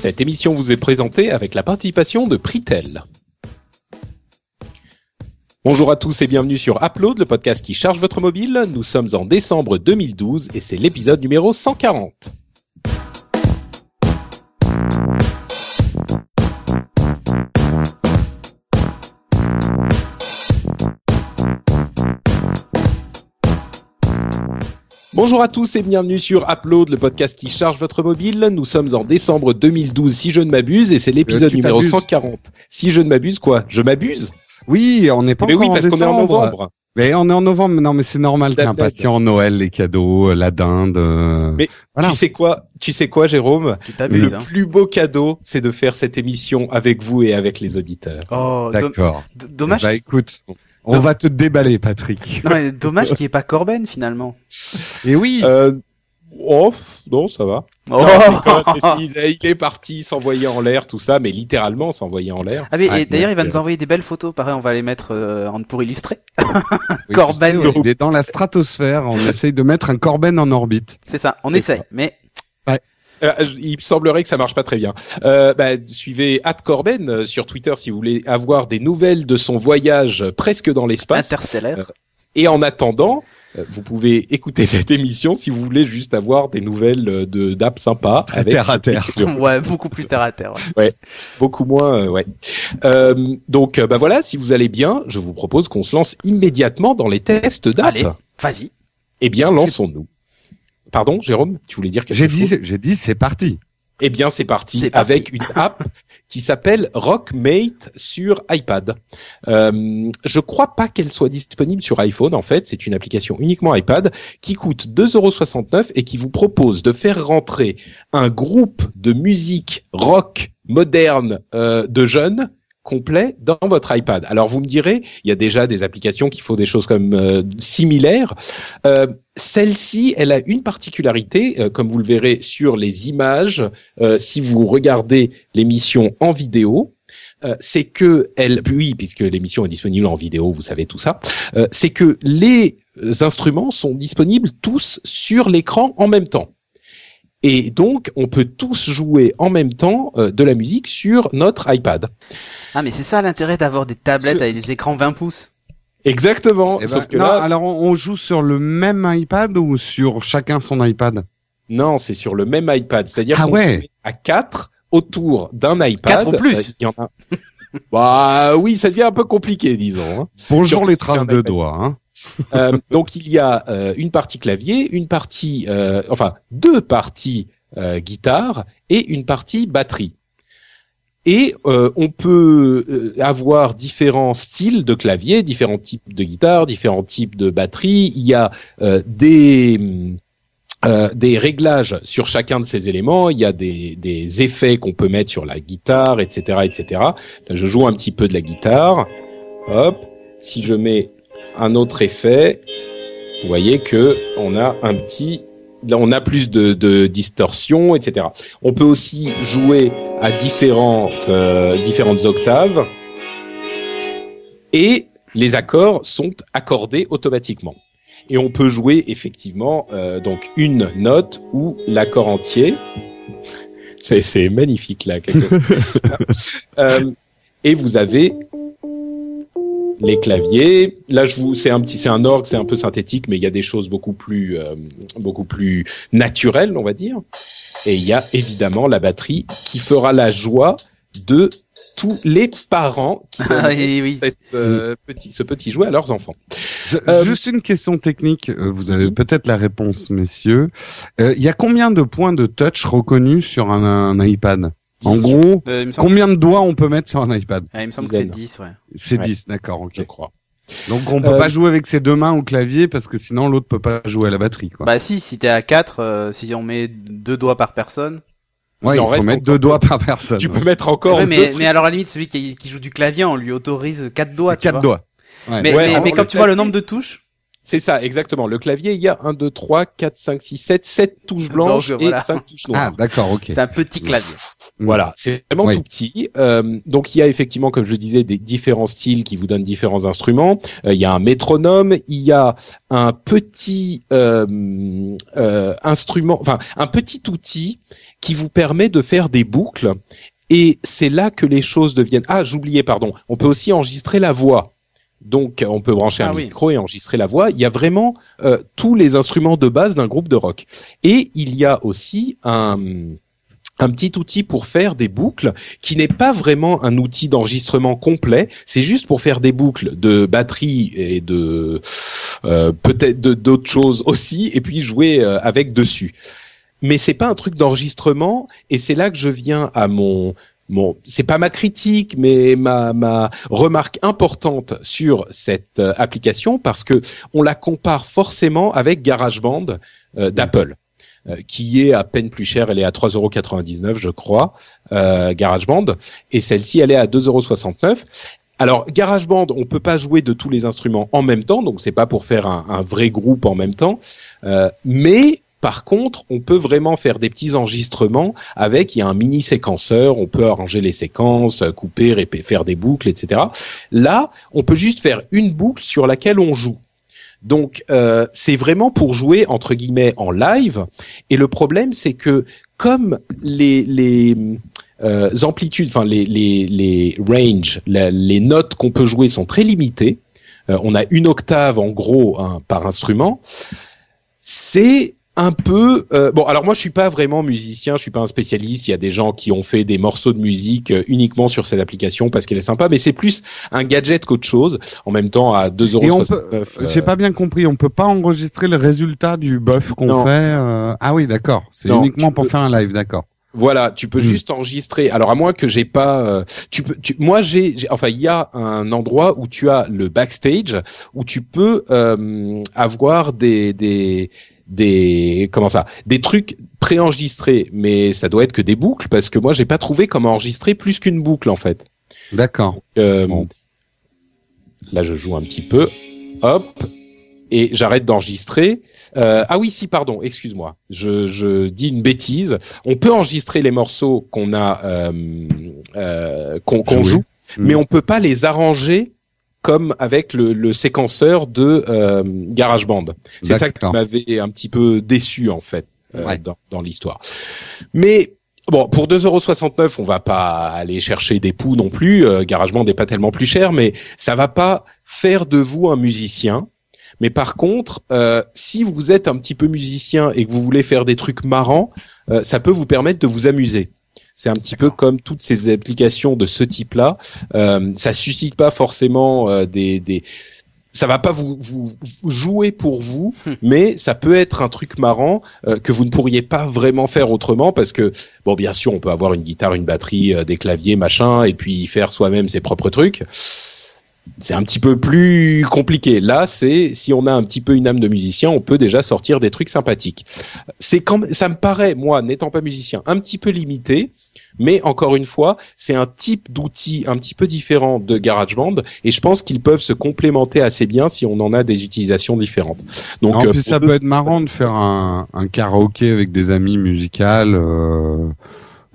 Cette émission vous est présentée avec la participation de Pritel. Bonjour à tous et bienvenue sur Upload, le podcast qui charge votre mobile. Nous sommes en décembre 2012 et c'est l'épisode numéro 140. Bonjour à tous et bienvenue sur Upload, le podcast qui charge votre mobile. Nous sommes en décembre 2012, si je ne m'abuse, et c'est l'épisode tu numéro t'abuses. 140. Si je ne m'abuse, quoi? Je m'abuse? Oui, on n'est pas Mais encore oui, parce en qu'on est en novembre. Mais on est en novembre. Non, mais c'est normal. T'es impatient. Noël, les cadeaux, la dinde. euh, Mais voilà. Tu sais quoi? Tu sais quoi, Jérôme? Tu Le t'abuses, hein. plus beau cadeau, c'est de faire cette émission avec vous et avec les auditeurs. Oh, D'accord. d- dommage. Bah écoute, on Dom- va te déballer, Patrick. Non, mais dommage qu'il n'y ait pas Corben finalement. Et oui. Euh, oh, non, ça va. Oh. Non, il est parti s'envoyer en l'air, tout ça, mais littéralement s'envoyer en l'air. Ah mais Ouais, d'ailleurs il va nous envoyer des belles photos, pareil on va les mettre euh, pour illustrer. Oui, Corben. sais, Il est dans la stratosphère. On essaye de mettre un Corben en orbite. C'est ça, on essaye. ça. Mais Euh, il me semblerait que ça marche pas très bien. Euh, bah, suivez Corben euh, sur Twitter si vous voulez avoir des nouvelles de son voyage presque dans l'espace. interstellaire. Et en attendant, euh, vous pouvez écouter cette émission si vous voulez juste avoir des nouvelles euh, de d'app sympa avec terre à terre. ouais, beaucoup plus terre à terre. ouais. beaucoup moins, euh, ouais. Euh, donc euh, bah voilà, si vous allez bien, je vous propose qu'on se lance immédiatement dans les tests d'app. Allez, vas-y. Eh bien, lançons-nous. Pardon, Jérôme, tu voulais dire quelque J'ai chose dit, j'ai dit, c'est parti. Eh bien, c'est parti, C'est parti. avec une app qui s'appelle Rockmate sur iPad. Euh, je crois pas qu'elle soit disponible sur iPhone. En fait, c'est une application uniquement iPad qui coûte 2,69€ et qui vous propose de faire rentrer un groupe de musique rock moderne euh, de jeunes complet dans votre iPad. Alors vous me direz, il y a déjà des applications qui font des choses comme euh, similaires. Euh, Celle-ci, elle a une particularité, euh, comme vous le verrez sur les images, euh, si vous regardez l'émission en vidéo, euh, c'est que elle, puisque l'émission est disponible en vidéo, vous savez tout ça, euh, c'est que les instruments sont disponibles tous sur l'écran en même temps. Et donc, on peut tous jouer en même temps euh, de la musique sur notre iPad. Ah mais c'est ça l'intérêt d'avoir des tablettes avec des écrans 20 pouces. Exactement. Eh ben, sauf que non, là, alors on, on joue sur le même iPad ou sur chacun son iPad? Non, c'est sur le même iPad. C'est-à-dire Ah qu'on ouais. se met à quatre autour d'un iPad. Quatre ou plus. Euh, il y en a. bah oui, ça devient un peu compliqué, disons. hein. Bonjour Surtout les traces de doigts. Hein. Euh, donc il y a euh, une partie clavier, une partie, euh, enfin deux parties euh, guitare et une partie batterie. Et on peut avoir différents styles de clavier, différents types de guitare, différents types de batterie. Il y a des euh, des réglages sur chacun de ces éléments. Il y a des, des effets qu'on peut mettre sur la guitare, etc., etc. Je joue un petit peu de la guitare. Hop. Si je mets un autre effet, vous voyez que on a un petit, là on a plus de, de distorsion, etc. On peut aussi jouer à différentes euh, différentes octaves et les accords sont accordés automatiquement. Et on peut jouer effectivement euh, donc une note ou l'accord entier. C'est magnifique là. quelque- Euh, et vous avez les claviers. Là, je vous, c'est un petit, c'est un orgue, c'est un peu synthétique, mais il y a des choses beaucoup plus, euh, beaucoup plus naturelles, on va dire. Et il y a évidemment la batterie qui fera la joie de tous les parents qui Ah donnent oui, oui. cette, euh, petit, ce petit jouet à leurs enfants. Je- Euh, Juste une question technique, euh, vous avez peut-être la réponse, messieurs. Euh, Il y a combien de points de touch reconnus sur un, un iPad? En gros, Euh, combien de doigts on peut mettre sur un iPad ah, il me semble que c'est Dizaine. 10, ouais. C'est Ouais. 10, d'accord, ok. Je crois. Donc on peut Euh, pas jouer avec ses deux mains au clavier parce que sinon l'autre peut pas jouer à la batterie. Quoi. Bah si, si t'es à 4, si on met deux doigts par personne. ouais, il il faut mettre deux doigts par personne. Tu ouais. peux mettre encore Ouais, deux mais, trucs. mais alors à la limite, celui qui, qui joue du clavier, on lui autorise 4 doigts. tu Quatre vois. doigts. Ouais. Mais, Ouais, mais, alors, mais le quand tu vois le nombre de touches, C'est ça, exactement. Le clavier, il y a 1, 2, 3, 4, 5, 6, 7, 7 touches blanches Donc, voilà. et 5 touches Ah, noires. d'accord, ok. c'est un petit clavier. Voilà, c'est vraiment Oui. tout petit. Euh, donc il y a effectivement, comme je le disais, des différents styles qui vous donnent différents instruments. Euh, il y a un métronome, il y a un petit euh, euh, instrument, enfin un petit outil qui vous permet de faire des boucles. Et c'est là que les choses deviennent. Ah, j'oubliais, pardon. On peut aussi enregistrer la voix. Donc, on peut brancher Ah un oui. micro et enregistrer la voix. Il y a vraiment euh, tous les instruments de base d'un groupe de rock. Et il y a aussi un un petit outil pour faire des boucles qui n'est pas vraiment un outil d'enregistrement complet, c'est juste pour faire des boucles de batterie et de euh, peut-être d'autres choses aussi et puis jouer euh, avec dessus. Mais c'est pas un truc d'enregistrement et c'est là que je viens à mon mon c'est pas ma critique mais ma ma remarque importante sur cette euh, application parce que on la compare forcément avec GarageBand euh, d'Apple qui est à peine plus chère, elle est à 3,99€ je crois, euh, GarageBand, et celle-ci elle est à 2,69€. Alors GarageBand, on peut pas jouer de tous les instruments en même temps, donc c'est pas pour faire un, un vrai groupe en même temps, euh, mais par contre, on peut vraiment faire des petits enregistrements avec, il y a un mini séquenceur, on peut arranger les séquences, euh, couper, répé- faire des boucles, etc. Là, on peut juste faire une boucle sur laquelle on joue. Donc, euh, c'est vraiment pour jouer entre guillemets en live. Et le problème, c'est que comme les les euh, amplitudes, enfin les les les ranges, les notes qu'on peut jouer sont très limitées. euh, on a une octave en gros hein, par instrument. C'est un peu euh, bon. Alors moi, je suis pas vraiment musicien, je suis pas un spécialiste. Il y a des gens qui ont fait des morceaux de musique euh, uniquement sur cette application parce qu'elle est sympa, mais c'est plus un gadget qu'autre chose. En même temps, à 2,69€. Et on peut, euh, j'ai pas bien compris, on peut pas enregistrer le résultat du buff qu'on fait. euh, Ah oui, d'accord. C'est uniquement pour peux- faire un live, d'accord. Voilà, tu peux Mm. juste enregistrer. Alors à moins que j'ai pas, euh, tu peux. Tu, moi j'ai, j'ai- enfin il y a un endroit où tu as le backstage où tu peux euh, avoir des des des comment ça, des trucs préenregistrés, mais ça doit être que des boucles parce que moi j'ai pas trouvé comment enregistrer plus qu'une boucle en fait. D'accord. Euh, Bon. Là, je joue un petit peu. Hop. Et j'arrête d'enregistrer. Euh, ah oui, si, pardon, excuse-moi. Je, je dis une bêtise. On peut enregistrer les morceaux qu'on a, euh, euh, qu'on joue, Mm. mais on peut pas les arranger comme avec le, le séquenceur de euh, GarageBand. C'est ça qui m'avait un petit peu déçu en fait euh, Ouais. dans, dans l'histoire. Mais bon, pour 2,69€, on va pas aller chercher des poux non plus. Euh, GarageBand n'est pas tellement plus cher, mais ça va pas faire de vous un musicien. Mais par contre, euh, si vous êtes un petit peu musicien et que vous voulez faire des trucs marrants, euh, ça peut vous permettre de vous amuser. C'est un petit peu comme toutes ces applications de ce type-là. Euh, ça suscite pas forcément euh, des, des, ça va pas vous, vous, vous jouer pour vous, mais ça peut être un truc marrant euh, que vous ne pourriez pas vraiment faire autrement parce que bon, bien sûr, on peut avoir une guitare, une batterie, euh, des claviers, machin, et puis faire soi-même ses propres trucs. C'est un petit peu plus compliqué. Là, c'est si on a un petit peu une âme de musicien, on peut déjà sortir des trucs sympathiques. C'est quand ça me paraît, moi, n'étant pas musicien, un petit peu limité. Mais encore une fois, c'est un type d'outil un petit peu différent de GarageBand et je pense qu'ils peuvent se complémenter assez bien si on en a des utilisations différentes. Donc, en euh, plus, ça deux- peut être marrant de faire un, un karaoké avec des amis musicales. euh,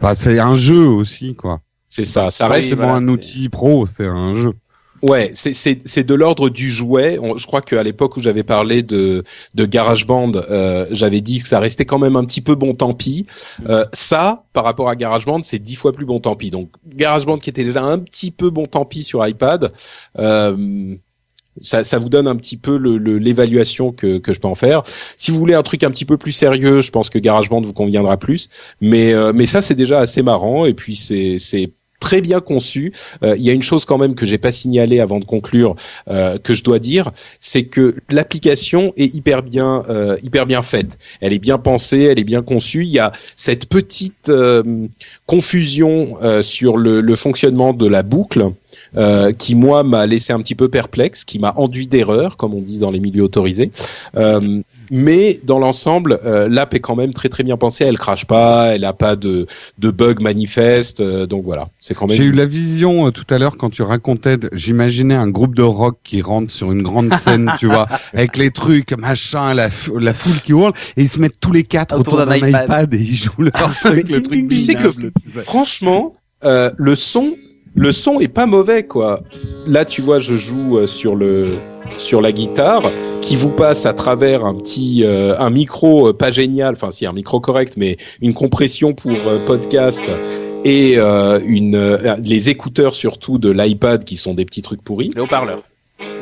Enfin, c'est un jeu aussi, quoi. c'est ça. Ça reste pas un outil pro, c'est un jeu. Ouais, c'est de l'ordre du jouet. Je crois qu'à l'époque où j'avais parlé de de GarageBand, euh, j'avais dit que ça restait quand même un petit peu bon tant pis. Euh, ça, par rapport à GarageBand, c'est dix fois plus bon tant pis. Donc GarageBand qui était déjà un petit peu bon tant pis sur iPad. Euh, ça, ça vous donne un petit peu le- le- l'évaluation que, que je peux en faire. Si vous voulez un truc un petit peu plus sérieux, je pense que GarageBand vous conviendra plus. Mais euh, mais ça c'est déjà assez marrant et puis c'est très bien conçu. Euh, Il y a une chose quand même que j'ai pas signalé avant de conclure euh, que je dois dire, c'est que l'application est hyper bien euh, hyper bien faite. Elle est bien pensée, elle est bien conçue. Il y a cette petite confusion sur le fonctionnement de la boucle euh, qui moi m'a laissé un petit peu perplexe, qui m'a enduit d'erreur, comme on dit dans les milieux autorisés. Euh, mais dans l'ensemble, euh, l'app est quand même très très bien pensée. Elle crache pas, elle a pas de de bugs manifestes, euh, donc voilà, c'est quand même. J'ai eu la vision euh, tout à l'heure quand tu racontais, de- j'imaginais un groupe de rock qui rentre sur une grande scène, tu vois, avec les trucs, machin, la, f- la foule qui hurle, et ils se mettent tous les quatre Autour autour, d'un iPad. iPad. et ils jouent leur truc, le truc Tu sais que franchement, euh, le son, le son est pas mauvais quoi. Là, tu vois, je joue euh, sur le sur la guitare, qui vous passe à travers un petit euh, un micro euh, pas génial, enfin si un micro correct, mais une compression pour euh, podcast et euh, une euh, les écouteurs surtout de l'iPad qui sont des petits trucs pourris. Les haut-parleurs.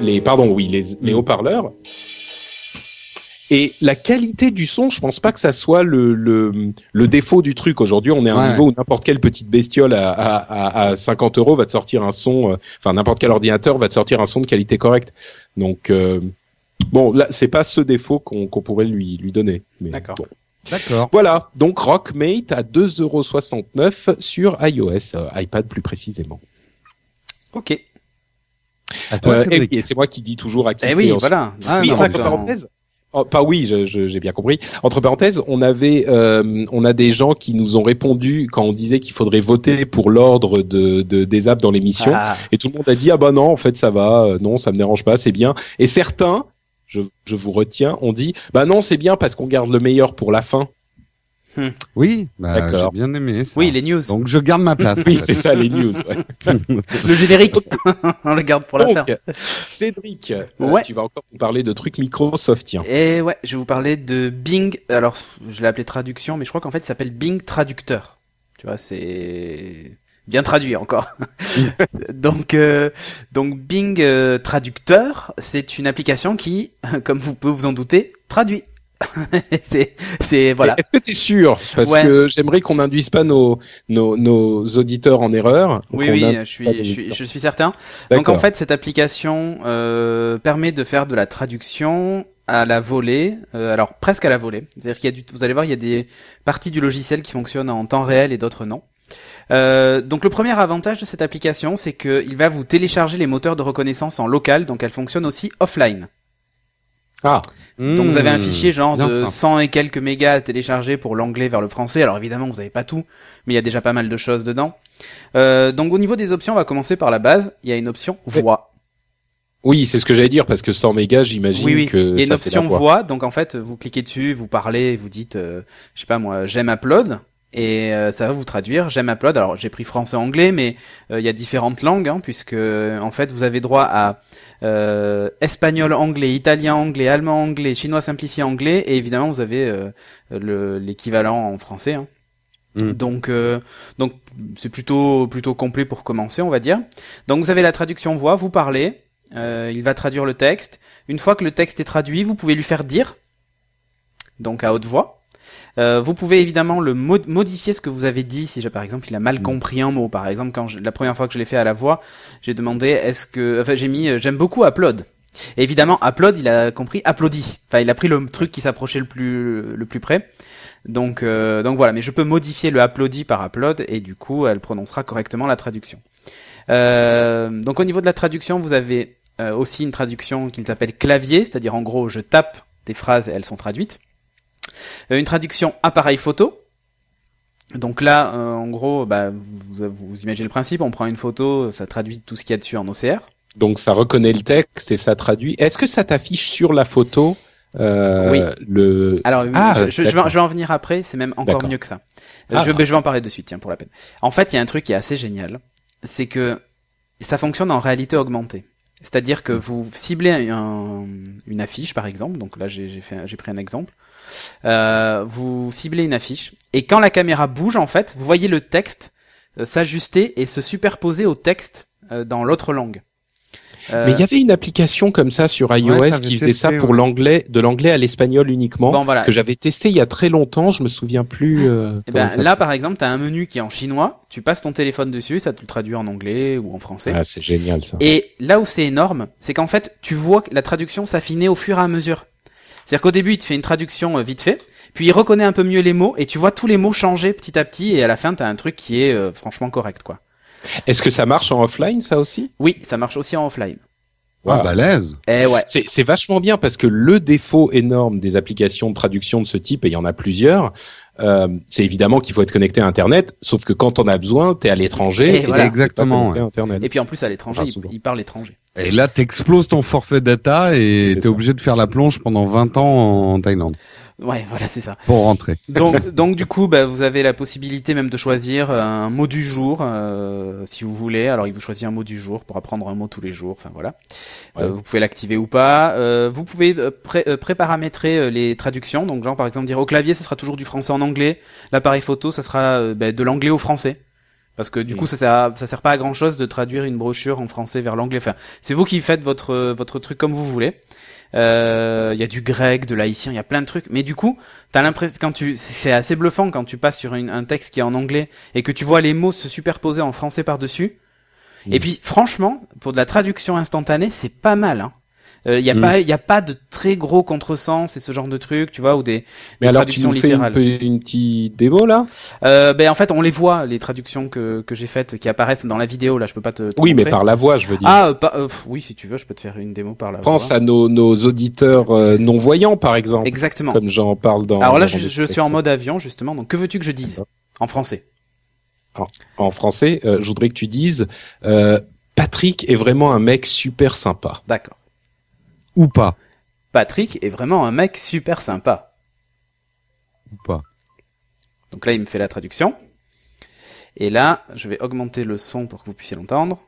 Les pardon, oui, les, les Mm. haut-parleurs. Et la qualité du son, je pense pas que ça soit le, le, le défaut du truc. Aujourd'hui, on est à un Ouais. niveau où n'importe quelle petite bestiole à, à, à, à 50 euros va te sortir un son, euh, enfin n'importe quel ordinateur va te sortir un son de qualité correcte. Donc euh, bon, là, c'est pas ce défaut qu'on qu'on pourrait lui lui donner. D'accord. bon. D'accord. Voilà, donc Rockmate à 2,69€ sur iOS, euh, iPad plus précisément. Ok. Euh, et, c'est moi qui dis toujours à qui Eh oui, voilà. Ah, oui, non, parenthèses. Oh, pas oui, je- je- j'ai bien compris. Entre parenthèses, on avait, euh, on a des gens qui nous ont répondu quand on disait qu'il faudrait voter pour l'ordre de, de des apps dans l'émission, Ah, et tout le monde a dit ah bah non, en fait ça va, euh, non ça me dérange pas, c'est bien. Et certains, je, je vous retiens, ont dit bah non c'est bien parce qu'on garde le meilleur pour la fin. Oui, bah, D'accord. j'ai bien aimé ça. oui, les news. Donc je garde ma place. Oui, c'est ça les news. ouais. Le générique. On le garde pour la fin. Cédric, euh, Ouais. tu vas encore nous parler de trucs Microsoft, tiens. Et ouais, je vais vous parler de Bing. Alors, je l'ai appelé traduction, mais je crois qu'en fait, ça s'appelle Bing Traducteur. Tu vois, c'est bien traduit encore. donc, euh, donc Bing euh, Traducteur, c'est une application qui, comme vous pouvez vous en douter, traduit. c'est, c'est voilà. Est-ce que tu es sûr? Parce Ouais. que j'aimerais qu'on n'induise pas nos, nos, nos auditeurs en erreur. Oui, oui, je suis, je suis, je suis certain. Donc en fait, cette application euh, permet de faire de la traduction à la volée, euh, alors presque à la volée. C'est-à-dire qu'il y a du, vous allez voir, il y a des parties du logiciel qui fonctionnent en temps réel et d'autres non. Euh, donc le premier avantage de cette application, c'est qu'il va vous télécharger les moteurs de reconnaissance en local, donc elle fonctionne aussi offline. Ah, Donc vous avez un Mmh, fichier genre bien de ça. 100 et quelques mégas à télécharger pour l'anglais vers le français. Alors évidemment vous n'avez pas tout, mais il y a déjà pas mal de choses dedans. Euh, donc au niveau des options, on va commencer par la base. Il y a une option voix. oui, c'est ce que j'allais dire parce que 100 mégas, j'imagine Oui oui. que Il y a une ça fait la option voix. voix. Donc en fait vous cliquez dessus, vous parlez, vous dites, euh, je sais pas moi, j'aime upload. Et euh, ça va vous traduire, j'aime upload. Alors j'ai pris français-anglais, mais euh, il y a différentes langues, hein, puisque en fait vous avez droit à euh, espagnol, anglais, italien, anglais, allemand, anglais, chinois simplifié, anglais, et évidemment vous avez euh, le- l'équivalent en français. hein. Mm. Donc, euh, donc c'est plutôt plutôt complet pour commencer, on va dire. Donc vous avez la traduction voix, vous parlez, euh, il va traduire le texte. Une fois que le texte est traduit, vous pouvez lui faire dire, donc à haute voix. Euh, vous pouvez évidemment le mod- modifier ce que vous avez dit si j'ai- par exemple il a mal compris un mot. Par exemple, quand je- la première fois que je l'ai fait à la voix, j'ai demandé est-ce que, enfin j'ai mis euh, j'aime beaucoup upload. Et évidemment upload il a compris applaudi. Enfin il a pris le truc qui s'approchait le plus le plus près. Donc euh, donc voilà. Mais je peux modifier le applaudi par upload et du coup elle prononcera correctement la traduction. Euh, donc au niveau de la traduction vous avez euh, aussi une traduction qu'il s'appelle clavier, c'est-à-dire en gros je tape des phrases et elles sont traduites. Euh, une traduction appareil photo. Donc là, euh, en gros, bah, vous, vous imaginez le principe, on prend une photo, ça traduit tout ce qu'il y a dessus en OCR. Donc ça reconnaît le texte et ça traduit. Est-ce que ça t'affiche sur la photo euh, Oui. le Alors, Ah, je, je- je vais, d'accord. je vais en venir après, c'est même encore mieux que ça. Ah. je, vais en parler de suite, tiens, pour la peine. En fait, il y a un truc qui est assez génial, c'est que ça fonctionne en réalité augmentée. C'est-à-dire que vous ciblez un- une affiche, par exemple, donc là j'ai pris un exemple, vous ciblez une affiche, et quand la caméra bouge, en fait, vous voyez le texte euh, s'ajuster et se superposer au texte euh, dans l'autre langue. Euh, Mais il y avait une application comme ça sur iOS qui faisait testé, ça pour ouais. l'anglais, de l'anglais à l'espagnol uniquement, Bon, voilà. que j'avais testé il y a très longtemps. Je me souviens plus. euh, Eh comment ben, là, par exemple, tu as un menu qui est en chinois, tu passes ton téléphone dessus, ça te le traduit en anglais ou en français. Ah, c'est génial ça. Et là où c'est énorme, c'est qu'en fait, tu vois que la traduction s'affiner au fur et à mesure. C'est-à-dire qu'au début, il te fait une traduction euh, vite fait, puis il reconnaît un peu mieux les mots, et tu vois tous les mots changer petit à petit, et à la fin, tu as un truc qui est euh, franchement correct, quoi. Est-ce que ça marche en offline, ça aussi? Oui, ça marche aussi en offline. Ah, balèze. Eh ouais. C'est c'est vachement bien parce que le défaut énorme des applications de traduction de ce type, et il y en a plusieurs, euh, c'est évidemment qu'il faut être connecté à Internet, sauf que quand on a besoin, t'es à l'étranger. Et voilà. t'es pas Exactement, connecté à Internet. Et puis en plus à l'étranger, Enfin, il, souvent. il parle étranger. Et là, t'exploses ton forfait data et t'es obligé de faire la plonge pendant 20 ans en Thaïlande Ouais, voilà, c'est ça. pour rentrer. Donc, donc du coup, bah, vous avez la possibilité même de choisir un mot du jour, euh, si vous voulez. Alors, il vous choisit un mot du jour pour apprendre un mot tous les jours. Enfin voilà. Ouais. Euh, vous pouvez l'activer ou pas. Euh, vous pouvez euh, pré- euh, préparamétrer euh, les traductions. Donc, genre par exemple dire au clavier, ça sera toujours du français en anglais. L'appareil photo, ça sera euh, bah, de l'anglais au français. Parce que du Mm. coup, ça sert, ça sert pas à grand chose de traduire une brochure en français vers l'anglais. Enfin, c'est vous qui faites votre votre truc comme vous voulez. Euh, Il y a du grec, de l'haïtien, il y a plein de trucs. Mais du coup, t'as l'impression quand tu, c'est assez bluffant quand tu passes sur une- un texte qui est en anglais et que tu vois les mots se superposer en français par dessus. Mm. Et puis, franchement, pour de la traduction instantanée, c'est pas mal. Hein. Il y a Mm. pas, il y a pas de très gros contresens et ce genre de trucs, tu vois, ou des, Mais des alors, tu nous fais une, littérales. une petite démo là? Euh, ben en fait, on les voit les traductions que que j'ai faites qui apparaissent dans la vidéo. Là, je peux pas te. te Oui, mais par la voix, je veux dire. Ah, euh, pas- euh, oui, si tu veux, je peux te faire une démo par la. Pense voix. à nos, nos auditeurs euh, non voyants, par exemple, Exactement. comme j'en parle dans. Alors là, je, je suis en mode avion justement. Donc, que veux-tu que je dise en français? En français, euh, je voudrais que tu dises euh, Patrick est vraiment un mec super sympa. D'accord. Ou pas. Patrick est vraiment un mec super sympa. Ou pas. Donc là, il me fait la traduction. Et là, je vais augmenter le son pour que vous puissiez l'entendre.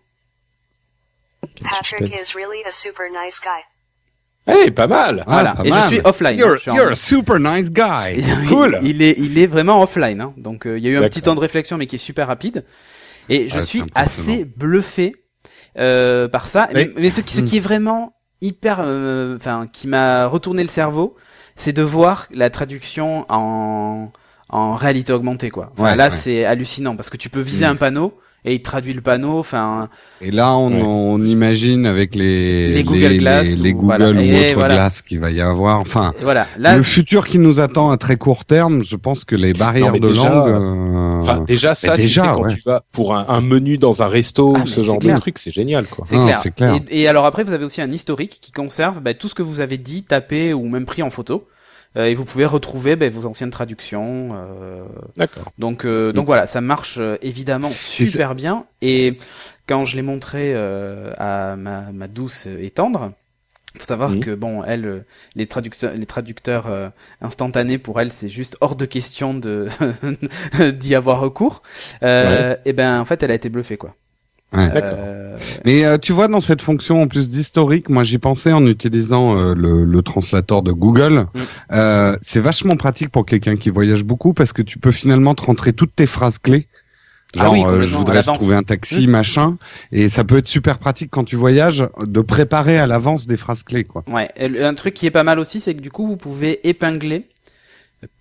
Patrick is really a super nice guy. Eh, pas mal. Ah, voilà. pas Et mal. je suis offline. You're, Je suis en- you're a super nice guy. Cool. Il est, il est vraiment offline. Hein. Donc, euh, il y a eu un petit temps de réflexion, mais qui est super rapide. Et je Ah, suis assez bluffé euh, par ça. Mais, Mais- mais ce, qui- ce qui est vraiment hyper, euh, enfin, qui m'a retourné le cerveau, c'est de voir la traduction en en réalité augmentée, quoi. Enfin, Ouais, là, ouais. c'est hallucinant parce que tu peux viser Mm. un panneau et il traduit le panneau. Enfin, Et là, on, Ouais. on imagine avec les, Les Google Glass les, les ou- Google voilà. ou Et autres voilà. Glass qu'il va y avoir. Enfin, et voilà. Là, le futur qui nous attend à très court terme, je pense que les barrières Non, de déjà, langue. euh, Enfin, déjà, ça, déjà, tu sais, quand ouais. tu vas pour un, un menu dans un resto Ah, ou ce genre clair. de truc, c'est génial, quoi. C'est clair. c'est clair. Et, et alors après, vous avez aussi un historique qui conserve bah, tout ce que vous avez dit, tapé ou même pris en photo. Euh, et vous pouvez retrouver bah, vos anciennes traductions. euh, D'accord. donc, euh, donc voilà, ça marche évidemment super bien. Et quand je l'ai montré euh, à ma, ma douce et tendre, faut savoir que bon, elle, les traducteurs, les traducteurs euh, instantanés pour elle, c'est juste hors de question de d'y avoir recours. Euh, Et ben en fait, elle a été bluffée quoi. Ouais. Euh, Mais euh, tu vois, dans cette fonction en plus d'historique, moi j'y pensais en utilisant euh, le, le translator de Google. Mm. Euh, c'est vachement pratique pour quelqu'un qui voyage beaucoup parce que tu peux finalement te rentrer toutes tes phrases clés. Ah Genre, oui, euh, je voudrais trouver un taxi, machin. Et ça peut être super pratique quand tu voyages de préparer à l'avance des phrases clés, quoi. Ouais, un truc qui est pas mal aussi, c'est que du coup, vous pouvez épingler,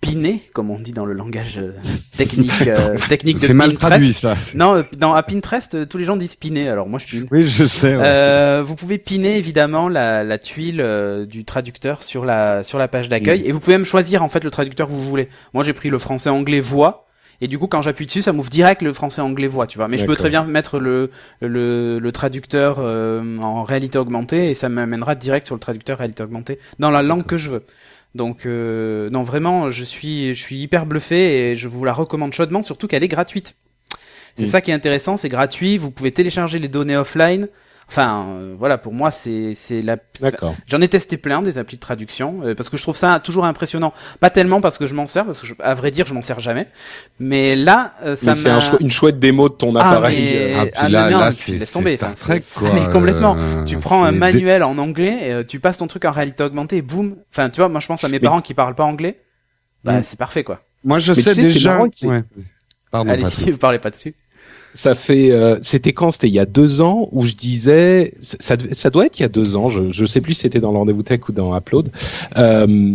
piner, comme on dit dans le langage euh, technique, euh, technique de C'est mal Pinterest. traduit, ça. Non, euh, dans à Pinterest, euh, tous les gens disent piner, alors moi je pine. Oui, je sais. ouais. Euh, vous pouvez piner évidemment la, la tuile euh, du traducteur sur la sur la page d'accueil Mm. et vous pouvez même choisir en fait le traducteur que vous voulez. Moi j'ai pris le français anglais voix et du coup quand j'appuie dessus ça m'ouvre direct le français anglais voix tu vois. Mais je peux très bien mettre le le, le traducteur euh, en réalité augmentée et ça m'amènera direct sur le traducteur réalité augmentée dans la langue que je veux. Donc euh, non vraiment je suis je suis hyper bluffé et je vous la recommande chaudement surtout qu'elle est gratuite. C'est ça qui est intéressant, c'est gratuit, vous pouvez télécharger les données offline. Enfin, euh, voilà, pour moi, c'est c'est la. D'accord. J'en ai testé plein des applis de traduction euh, parce que je trouve ça toujours impressionnant. Pas tellement parce que je m'en sers, parce que je- à vrai dire, je m'en sers jamais. Mais là, euh, ça Mais c'est m'a. un chou- une chouette démo de ton Ah, appareil. mais- euh, Ah, puis ah, là, non, là, mais c'est laisse c'est tomber, enfin, Trek, c'est- quoi. mais complètement. Euh, Tu prends un manuel en anglais, et, euh, tu passes ton truc en réalité augmentée, et boum. Enfin, tu vois, moi je pense à mes Mais- parents qui parlent pas anglais. Bah, Mm. c'est parfait, quoi. Moi, je Mais tu sais déjà. marrant que c'est- Ouais. Pardon. Allez, si vous parlez pas dessus. Ça fait, euh, c'était quand? C'était il y a deux ans où je disais, ça, ça, doit être il y a deux ans. Je, je sais plus si c'était dans le rendez-vous tech ou dans Upload, euh,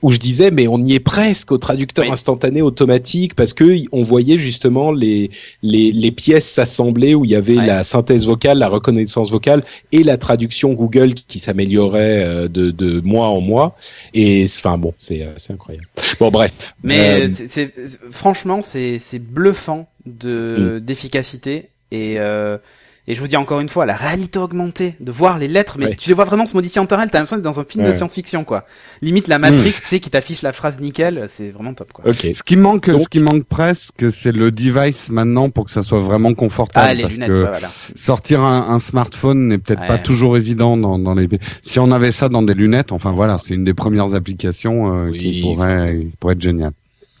où je disais, mais on y est presque au traducteur Oui. instantané automatique parce que on voyait justement les les, les pièces s'assembler où il y avait Ouais. la synthèse vocale, la reconnaissance vocale et la traduction Google qui s'améliorait euh, de, de mois en mois. Et enfin bon, c'est euh, c'est incroyable. Bon bref. Mais Euh, c'est franchement, c'est c'est bluffant de d'efficacité Et euh, et je vous dis encore une fois, la réalité augmentée, de voir les lettres, mais Ouais. tu les vois vraiment se modifier en temps réel, t'as l'impression d'être dans un film de science-fiction, quoi. Limite la Matrix, tu sais, qui t'affiche la phrase nickel, c'est vraiment top, quoi. Ok. Ce qui manque, Donc- ce qui manque presque, c'est le device maintenant pour que ça soit vraiment confortable. Ah, les parce lunettes, que ouais, voilà. sortir un, un smartphone n'est peut-être pas toujours évident dans, dans les. Si on avait ça dans des lunettes, enfin voilà, c'est une des premières applications euh, Oui, qui pourrait, qui pourrait être géniale.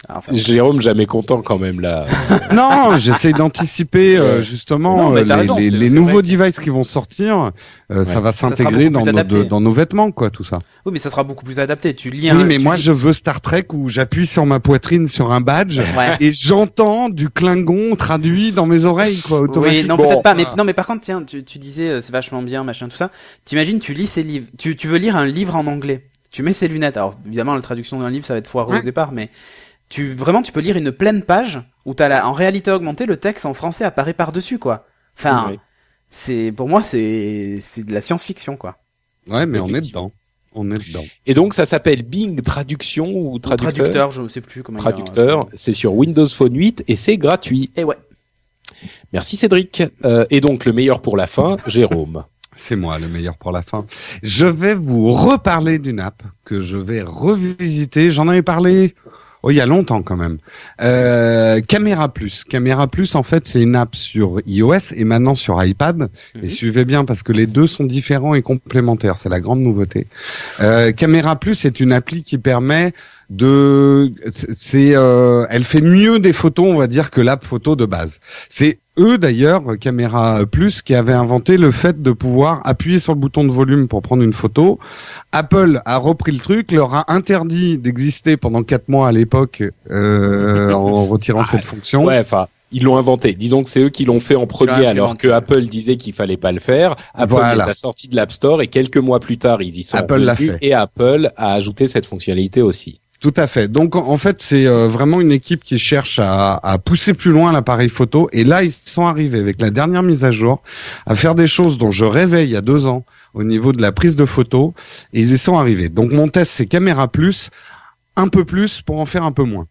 Ah, Enfin, Jérôme, jamais content quand même là. non, j'essaie d'anticiper euh, justement Non, mais euh, les, raison, les- c'est- les c'est nouveaux devices qui vont sortir. euh, Ça va s'intégrer dans, nos, adapté. dans nos vêtements, quoi, tout ça. oui, mais ça sera beaucoup plus adapté. Tu lis Oui, un. mais tu moi, lis- je veux Star Trek où j'appuie sur ma poitrine sur un badge Ouais. et j'entends du Klingon traduit dans mes oreilles, quoi, Oui, automatiquement. non, peut-être pas, mais non, mais par contre, tiens, tu, tu disais euh, c'est vachement bien, machin, tout ça. T'imagines, tu lis ces livres, tu, tu veux lire un livre en anglais, tu mets ces lunettes. Alors évidemment, la traduction d'un livre, ça va être foireux Ouais. au départ, mais tu vraiment, tu peux lire une pleine page où t'as la, en réalité augmentée, le texte en français apparaît par dessus, quoi. Enfin, c'est pour moi, c'est c'est de la science-fiction, quoi. Ouais, mais on est dedans. On est dedans. Et donc ça s'appelle Bing Traduction ou traducteur. Traducteur, je sais plus comment. Traducteur, c'est sur Windows Phone 8 et c'est gratuit. Et ouais. Merci Cédric. Euh, et donc le meilleur pour la fin, Jérôme. C'est moi le meilleur pour la fin. Je vais vous reparler d'une app que je vais revisiter. J'en avais parlé oh, il y a longtemps quand même. Euh, Caméra Plus. Caméra Plus, en fait, c'est une app sur iOS et maintenant sur iPad. Et Mhm. suivez bien parce que les deux sont différents et complémentaires. C'est la grande nouveauté. Euh, Caméra Plus est une appli qui permet de, c'est, euh, elle fait mieux des photos, on va dire, que l'app photo de base. C'est eux d'ailleurs, Caméra Plus, qui avaient inventé le fait de pouvoir appuyer sur le bouton de volume pour prendre une photo. Apple a repris le truc, leur a interdit d'exister pendant quatre mois à l'époque euh, en retirant Ah, cette fonction. Ouais, enfin, ils l'ont inventé. Disons que c'est eux qui l'ont fait en premier, alors que Apple disait qu'il fallait pas le faire. Apple Voilà. les a sortis de l'App Store et quelques mois plus tard, ils y sont Apple l'a fait. et Apple a ajouté cette fonctionnalité aussi. Tout à fait. Donc en fait, c'est euh, vraiment une équipe qui cherche à, à pousser plus loin l'appareil photo. Et là, ils sont arrivés avec la dernière mise à jour à faire des choses dont je rêvais il y a deux ans au niveau de la prise de photo. Et ils y sont arrivés. Donc mon test, c'est caméra plus, un peu plus pour en faire un peu moins.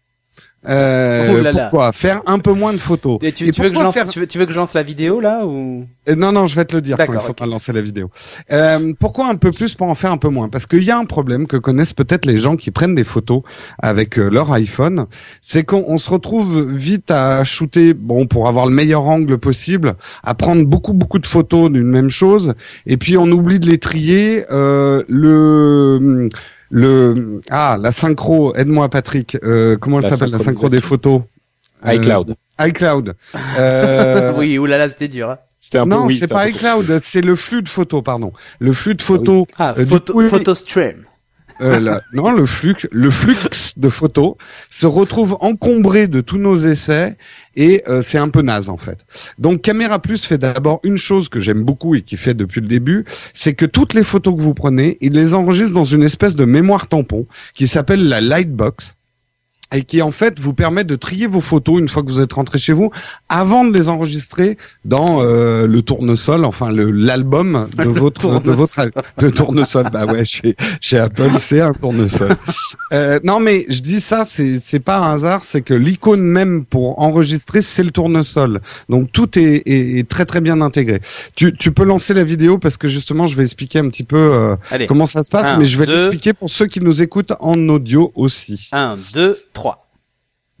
Euh, Oh là là. pourquoi Faire un peu moins de photos. Et tu, Et tu veux que je lance, faire- tu veux, tu veux que je lance la vidéo là ou? Euh, Non, non, je vais te le dire quand il D'accord, faudra ok. lancer la vidéo. Euh, pourquoi un peu plus pour en faire un peu moins? Parce qu'il y a un problème que connaissent peut-être les gens qui prennent des photos avec euh, leur iPhone, c'est qu'on on se retrouve vite à shooter, bon, pour avoir le meilleur angle possible, à prendre beaucoup beaucoup de photos d'une même chose, et puis on oublie de les trier. Euh, le le ah la synchro, aide-moi Patrick, euh, comment elle s'appelle la synchro des photos? Euh, iCloud. iCloud. Euh, Oui, oulala, c'était dur. hein. C'était un peu non, oui, c'est pas peu- iCloud, c'est le flux de photos, pardon. Le flux de photos. Ah, Euh, du photo. PhotoStream. Euh, non, le flux, le flux de photos se retrouve encombré de tous nos essais et euh, c'est un peu naze en fait. Donc Caméra Plus fait d'abord une chose que j'aime beaucoup et qui fait depuis le début, c'est que toutes les photos que vous prenez, il les enregistre dans une espèce de mémoire tampon qui s'appelle la Lightbox et qui en fait vous permet de trier vos photos une fois que vous êtes rentré chez vous avant de les enregistrer dans euh, le tournesol, enfin l'album de votre de votre le tournesol. Bah ouais, chez chez Apple c'est un tournesol. Euh, non mais je dis ça, c'est c'est pas un hasard, c'est que l'icône même pour enregistrer c'est le tournesol. Donc tout est, est, est très très bien intégré. Tu tu peux lancer la vidéo parce que justement je vais expliquer un petit peu euh, Allez. comment ça se passe, Un, mais je vais deux. l'expliquer pour ceux qui nous écoutent en audio aussi. 1, 2, 3.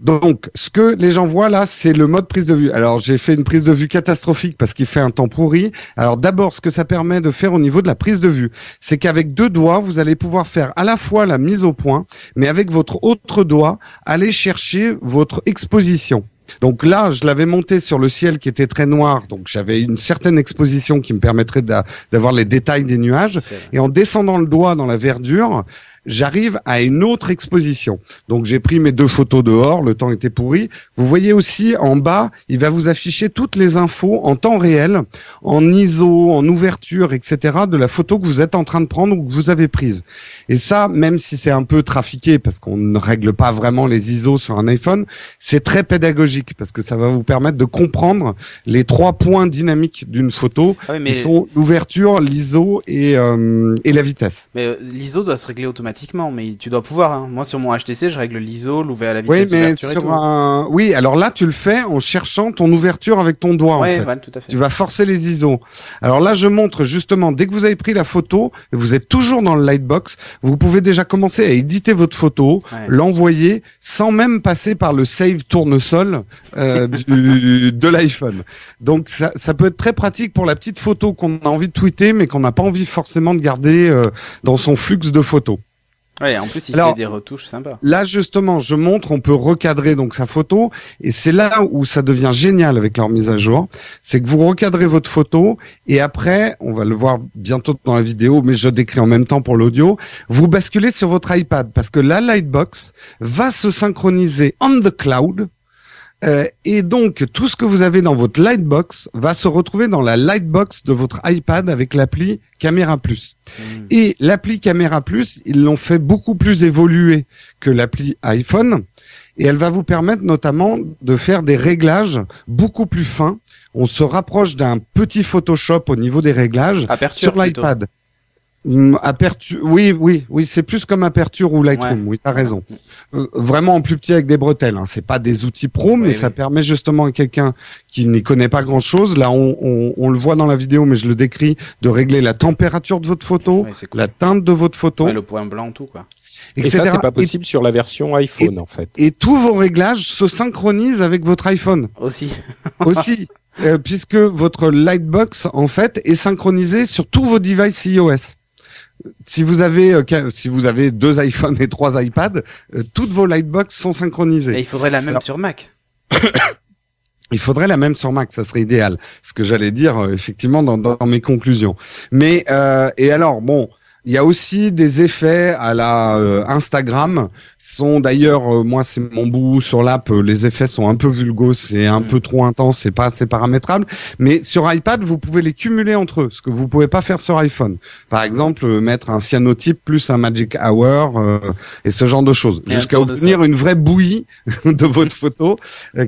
Donc, ce que les gens voient là, c'est le mode prise de vue. Alors, j'ai fait une prise de vue catastrophique parce qu'il fait un temps pourri. Alors, d'abord, ce que ça permet de faire au niveau de la prise de vue, c'est qu'avec deux doigts, vous allez pouvoir faire à la fois la mise au point, mais avec votre autre doigt, aller chercher votre exposition. Donc là, je l'avais monté sur le ciel qui était très noir, donc j'avais une certaine exposition qui me permettrait d'a- d'avoir les détails des nuages. Et en descendant le doigt dans la verdure, j'arrive à une autre exposition. Donc j'ai pris mes deux photos dehors, le temps était pourri. Vous voyez aussi en bas, il va vous afficher toutes les infos en temps réel, en ISO, en ouverture, etc. de la photo que vous êtes en train de prendre ou que vous avez prise. Et ça, même si c'est un peu trafiqué parce qu'on ne règle pas vraiment les ISO sur un iPhone, c'est très pédagogique parce que ça va vous permettre de comprendre les trois points dynamiques d'une photo Ah oui, mais, qui sont l'ouverture, l'ISO et, euh, et la vitesse. mais euh, l'ISO doit se régler automatiquement automatiquement, mais tu dois pouvoir. Hein. Moi, sur mon HTC, je règle l'ISO, l'ouverture, la Oui, vitesse mais d'ouverture et sur tout. un, oui, alors là, tu le fais en cherchant ton ouverture avec ton doigt. en Ouais, fait. voilà, tout à fait. Tu vas forcer les ISO. Alors là, je montre justement, dès que vous avez pris la photo, et vous êtes toujours dans le Lightbox, vous pouvez déjà commencer à éditer votre photo, Ouais. l'envoyer, sans même passer par le save tournesol euh, du, de l'iPhone. Donc ça, ça peut être très pratique pour la petite photo qu'on a envie de tweeter, mais qu'on n'a pas envie forcément de garder euh, dans son flux de photos. Ouais, en plus, il Alors- fait des retouches sympas. Là justement, je montre, on peut recadrer donc sa photo, et c'est là où ça devient génial avec leur mise à jour, c'est que vous recadrez votre photo, et après, on va le voir bientôt dans la vidéo, mais je décris en même temps pour l'audio, vous basculez sur votre iPad, parce que la Lightbox va se synchroniser on the cloud, euh, et donc tout ce que vous avez dans votre Lightbox va se retrouver dans la Lightbox de votre iPad avec l'appli Camera Plus. Mm. Et l'appli Camera Plus, ils l'ont fait beaucoup plus évoluer que l'appli iPhone. Et elle va vous permettre notamment de faire des réglages beaucoup plus fins. On se rapproche d'un petit Photoshop au niveau des réglages Aperture sur l'iPad. Hum, Aperture, oui, oui, oui, c'est plus comme Aperture ou Lightroom. Oui, t'as raison. Euh, vraiment en plus petit avec des bretelles. Hein. C'est pas des outils pro, mais Oui, ça oui. permet justement à quelqu'un qui n'y connaît pas grand-chose. Là, on, on- on le voit dans la vidéo, mais je le décris, de régler la température de votre photo, Ouais, c'est cool. la teinte de votre photo, Ouais, le point blanc, tout quoi. Et ça, c'est pas Et- possible sur la version iPhone, en fait. Et, tous vos réglages se synchronisent avec votre iPhone Aussi. aussi, euh, puisque votre Lightbox en fait est synchronisé sur tous vos devices iOS. Si vous avez euh, si vous avez deux iPhones et trois iPads, euh, toutes vos Lightbox sont synchronisées. Et il faudrait la même Alors- sur Mac. Il faudrait la même sur Mac, ça serait idéal. Ce que j'allais dire euh, effectivement dans, dans mes conclusions. Mais euh, et alors bon, il y a aussi des effets à la euh, Instagram. Sont d'ailleurs euh, moi c'est mon bout sur l'app. euh, les effets sont un peu vulgos, c'est un peu trop intense, c'est pas assez paramétrable. Mais sur iPad vous pouvez les cumuler entre eux, ce que vous pouvez pas faire sur iPhone. Par exemple euh, mettre un cyanotype plus un Magic Hour euh, et ce genre de choses, jusqu'à obtenir une vraie bouillie de votre photo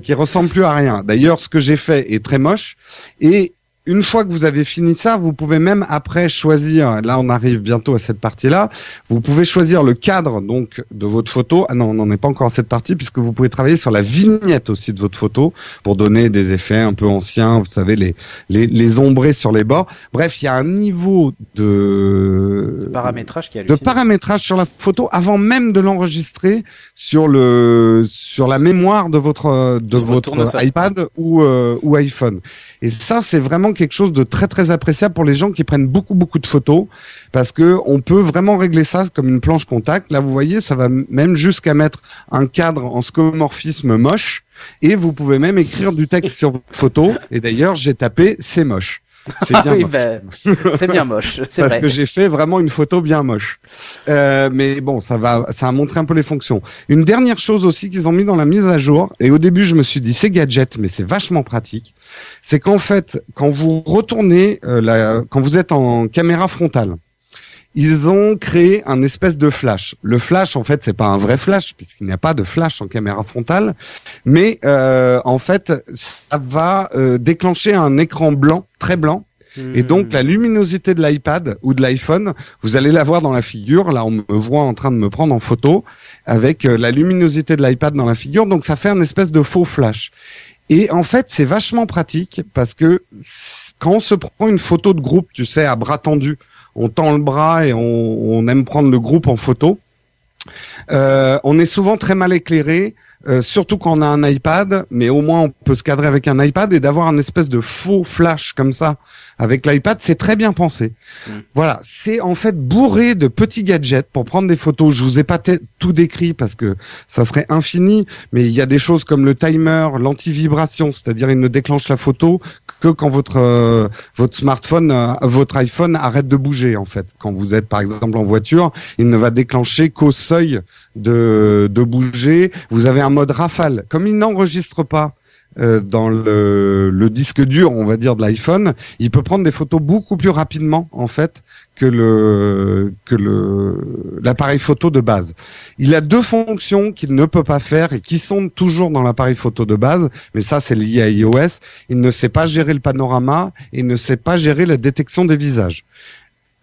qui ressemble plus à rien. D'ailleurs, ce que j'ai fait est très moche. Et une fois que vous avez fini ça, vous pouvez même après choisir. Là, on arrive bientôt à cette partie-là. Vous pouvez choisir le cadre donc de votre photo. Ah non, on n'en est pas encore à cette partie puisque vous pouvez travailler sur la vignette aussi de votre photo pour donner des effets un peu anciens. Vous savez les les, les ombrés sur les bords. Bref, il y a un niveau de Paramétrage qui de hallucine. paramétrage sur la photo avant même de l'enregistrer sur le sur la mémoire de votre de Sur votre iPad ou euh, ou iPhone. Et ça c'est vraiment quelque chose de très très appréciable pour les gens qui prennent beaucoup beaucoup de photos parce que on peut vraiment régler ça comme une planche contact. Là vous voyez, ça va même jusqu'à mettre un cadre en scomorphisme moche et vous pouvez même écrire du texte sur votre photo et d'ailleurs, j'ai tapé c'est moche. C'est Ah bien oui, moche. ben, c'est bien moche, c'est parce vrai. que j'ai fait vraiment une photo bien moche. Euh, mais bon, ça va, ça a montré un peu les fonctions. Une dernière chose aussi qu'ils ont mis dans la mise à jour, et au début je me suis dit c'est gadget, mais c'est vachement pratique. C'est qu'en fait, quand vous retournez, euh, la, quand vous êtes en caméra frontale, ils ont créé un espèce de flash. Le flash, en fait, c'est pas un vrai flash puisqu'il n'y a pas de flash en caméra frontale, mais euh, en fait, ça va euh, déclencher un écran blanc, très blanc, et Hmm. donc la luminosité de l'iPad ou de l'iPhone, vous allez la voir dans la figure. Là, on me voit en train de me prendre en photo avec euh, la luminosité de l'iPad dans la figure. Donc ça fait un espèce de faux flash. Et en fait, c'est vachement pratique parce que quand on se prend une photo de groupe, tu sais, à bras tendu, on tend le bras et on, on aime prendre le groupe en photo. Euh, on est souvent très mal éclairé, euh, surtout quand on a un iPad, mais au moins on peut se cadrer avec un iPad et d'avoir un espèce de faux flash comme ça avec l'iPad, c'est très bien pensé. Mm. Voilà, c'est en fait bourré de petits gadgets pour prendre des photos. Je vous ai pas tout décrit parce que ça serait infini, mais il y a des choses comme le timer, l'anti-vibration, c'est-à-dire il ne déclenche la photo que quand votre euh, votre smartphone, euh, votre iPhone arrête de bouger en fait. Quand vous êtes par exemple en voiture, il ne va déclencher qu'au seuil de de bouger. Vous avez un mode rafale. Comme il n'enregistre pas euh, dans le, disque dur, on va dire, de l'iPhone, il peut prendre des photos beaucoup plus rapidement, en fait, que le que le l'appareil photo de base. Il a deux fonctions qu'il ne peut pas faire et qui sont toujours dans l'appareil photo de base, mais ça c'est lié à iOS. Il ne sait pas gérer le panorama et il ne sait pas gérer la détection des visages.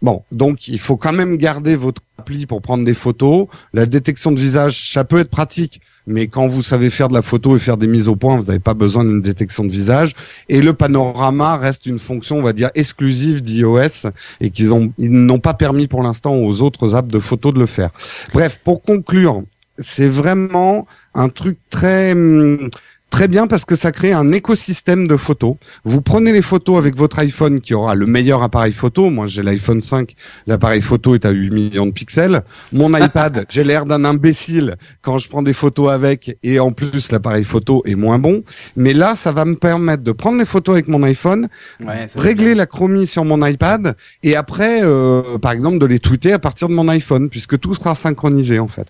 Bon, donc il faut quand même garder votre appli pour prendre des photos. La détection de visage, ça peut être pratique, mais quand vous savez faire de la photo et faire des mises au point, vous n'avez pas besoin d'une détection de visage. Et le panorama reste une fonction, on va dire, exclusive d'iOS et qu'ils ont, ils n'ont pas permis pour l'instant aux autres apps de photo de le faire. Bref, pour conclure, c'est vraiment un truc très hum, Très bien parce que ça crée un écosystème de photos. Vous prenez les photos avec votre iPhone qui aura le meilleur appareil photo. Moi, j'ai l'iPhone 5. L'appareil photo est à 8 millions de pixels. Mon iPad, j'ai l'air d'un imbécile quand je prends des photos avec et en plus l'appareil photo est moins bon. Mais là, ça va me permettre de prendre les photos avec mon iPhone, Ouais, régler la chromie sur mon iPad et après, euh, par exemple, de les tweeter à partir de mon iPhone puisque tout sera synchronisé en fait.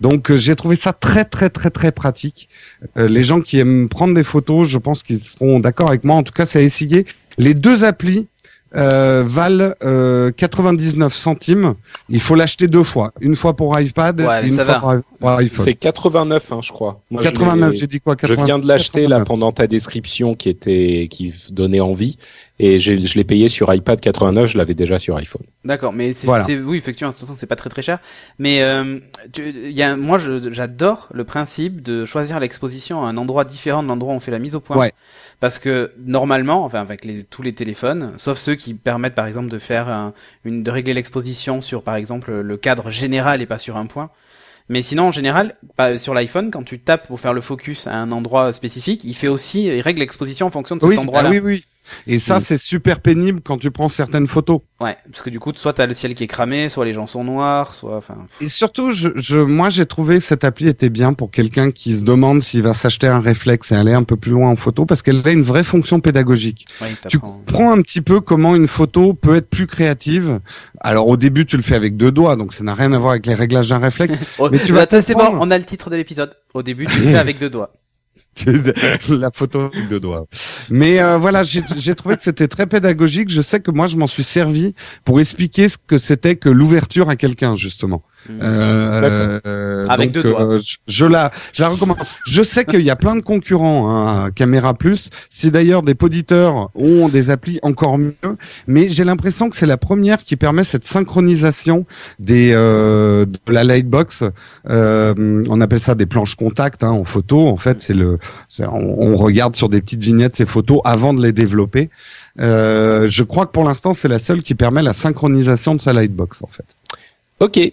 Donc euh, j'ai trouvé ça très très très très pratique. Euh, les gens qui aiment prendre des photos, je pense qu'ils seront d'accord avec moi. En tout cas, c'est à essayer. Les deux applis euh, valent euh, 99 centimes. Il faut l'acheter deux fois, une fois pour iPad Ouais, et mais une ça fois va. pour, iPhone. C'est 89, hein, je crois. Moi, je 89, l'ai- j'ai dit quoi Je viens de 86, l'acheter là 89. pendant ta description qui était qui donnait envie et je l'ai payé sur iPad 89, je l'avais déjà sur iPhone. D'accord, mais c'est, Voilà. oui, effectivement, de toute façon, c'est pas très très cher. Mais euh, tu, il y a, moi, j'adore le principe de choisir l'exposition à un endroit différent de l'endroit où on fait la mise au point. Ouais. Parce que normalement, enfin avec les, tous les téléphones, sauf ceux qui permettent par exemple de faire un- une, de régler l'exposition sur par exemple le cadre général et pas sur un point. Mais sinon, en général, sur l'iPhone, quand tu tapes pour faire le focus à un endroit spécifique, il fait aussi, il règle l'exposition en fonction de cet Oui, endroit-là. ah oui, oui. Et ça, Mm. c'est super pénible quand tu prends certaines photos. Ouais, parce que du coup, soit t'as le ciel qui est cramé, soit les gens sont noirs, soit, enfin. Et surtout, je, je, moi, j'ai trouvé cette appli était bien pour quelqu'un qui se demande s'il va s'acheter un réflexe et aller un peu plus loin en photo, parce qu'elle a une vraie fonction pédagogique. Ouais, Tu comprends un petit peu comment une photo peut être plus créative. Alors au début, tu le fais avec deux doigts, donc ça n'a rien à voir avec les réglages d'un réflexe. Oh, Mais tu vas attends, c'est bon, on a le titre de l'épisode. Au début, tu le fais avec deux doigts. la photo avec deux doigts. Mais euh, voilà, j'ai j'ai trouvé que c'était très pédagogique. Je sais que moi, je m'en suis servi pour expliquer ce que c'était que l'ouverture à quelqu'un, justement. Euh, euh, Avec donc, deux doigts. euh, je, je la, je la recommande. Je sais qu'il y a plein de concurrents hein, à Caméra Plus. C'est d'ailleurs des poditeurs ont des applis encore mieux, mais j'ai l'impression que c'est la première qui permet cette synchronisation des euh, de la lightbox. Euh, on appelle ça des planches contact hein, en photo. En fait, c'est le, on regarde sur des petites vignettes ces photos avant de les développer. Euh, je crois que pour l'instant, c'est la seule qui permet la synchronisation de sa lightbox en fait. Ok.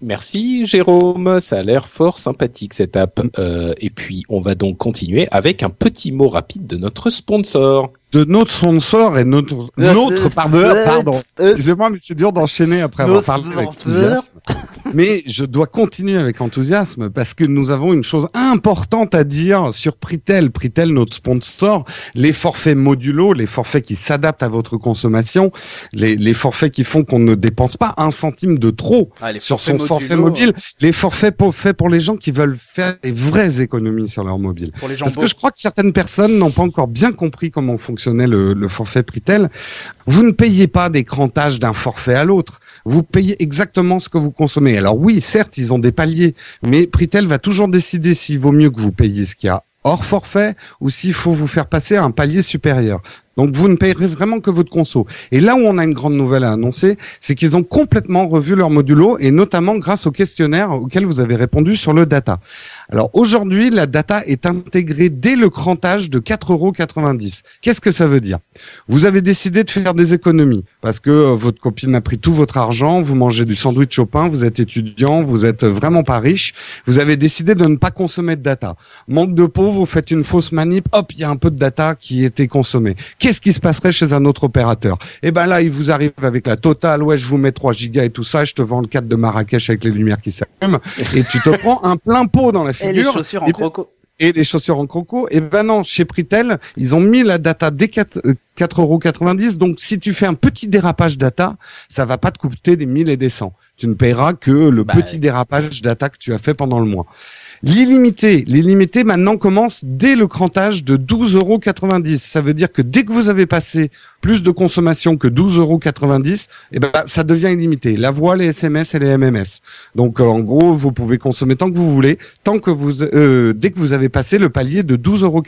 Merci Jérôme, ça a l'air fort sympathique cette app. Euh, et puis on va donc continuer avec un petit mot rapide de notre sponsor. de notre sponsor et notre notre pardon. Pardon excusez-moi mais c'est dur d'enchaîner après avoir parlé avec mais je dois continuer avec enthousiasme parce que nous avons une chose importante à dire sur Pritel Pritel notre sponsor les forfaits modulo les forfaits qui s'adaptent à votre consommation les, les forfaits qui font qu'on ne dépense pas un centime de trop Ah, sur son forfait mobile les forfaits faits pour les gens qui veulent faire des vraies économies sur leur mobile Pour les gens parce beaux. que je crois que certaines personnes n'ont pas encore bien compris comment fonctionnait le, le forfait Pritel. Vous ne payez pas des crantages d'un forfait à l'autre. Vous payez exactement ce que vous consommez. Alors oui, certes, ils ont des paliers, mais Pritel va toujours décider s'il vaut mieux que vous payiez ce qu'il y a hors forfait ou s'il faut vous faire passer à un palier supérieur. Donc vous ne payerez vraiment que votre conso. Et là où on a une grande nouvelle à annoncer, c'est qu'ils ont complètement revu leur modulo et notamment grâce au questionnaire auquel vous avez répondu sur le data. Alors aujourd'hui, la data est intégrée dès le crantage de 4,90 euros. Qu'est-ce que ça veut dire? Vous avez décidé de faire des économies parce que euh, votre copine a pris tout votre argent, vous mangez du sandwich au pain, vous êtes étudiant, vous êtes vraiment pas riche, vous avez décidé de ne pas consommer de data. Manque de peau, vous faites une fausse manip, hop, il y a un peu de data qui était consommé. Qu'est-ce qui se passerait chez un autre opérateur? Eh ben là, il vous arrive avec la totale, ouais, je vous mets 3 gigas et tout ça, je te vends le cadre de Marrakech avec les lumières qui s'allument et tu te prends un plein pot dans la Et les figure chaussures en Et ben- croco. et des chaussures en croco. Et ben non, chez Pritel, ils ont mis la data dès 4 euh, 4,90 Donc si tu fais un petit dérapage data, ça va pas te coûter des 1000 et des 100. Tu ne payeras que le Bah, petit dérapage data que tu as fait pendant le mois. L'illimité, l'illimité maintenant commence dès le crantage de 12,90 euros. Ça veut dire que dès que vous avez passé plus de consommation que 12,90 euros, eh ben ça devient illimité. La voix, les SMS et les MMS. Donc euh, en gros, vous pouvez consommer tant que vous voulez, tant que vous euh, dès que vous avez passé le palier de 12,90 euros.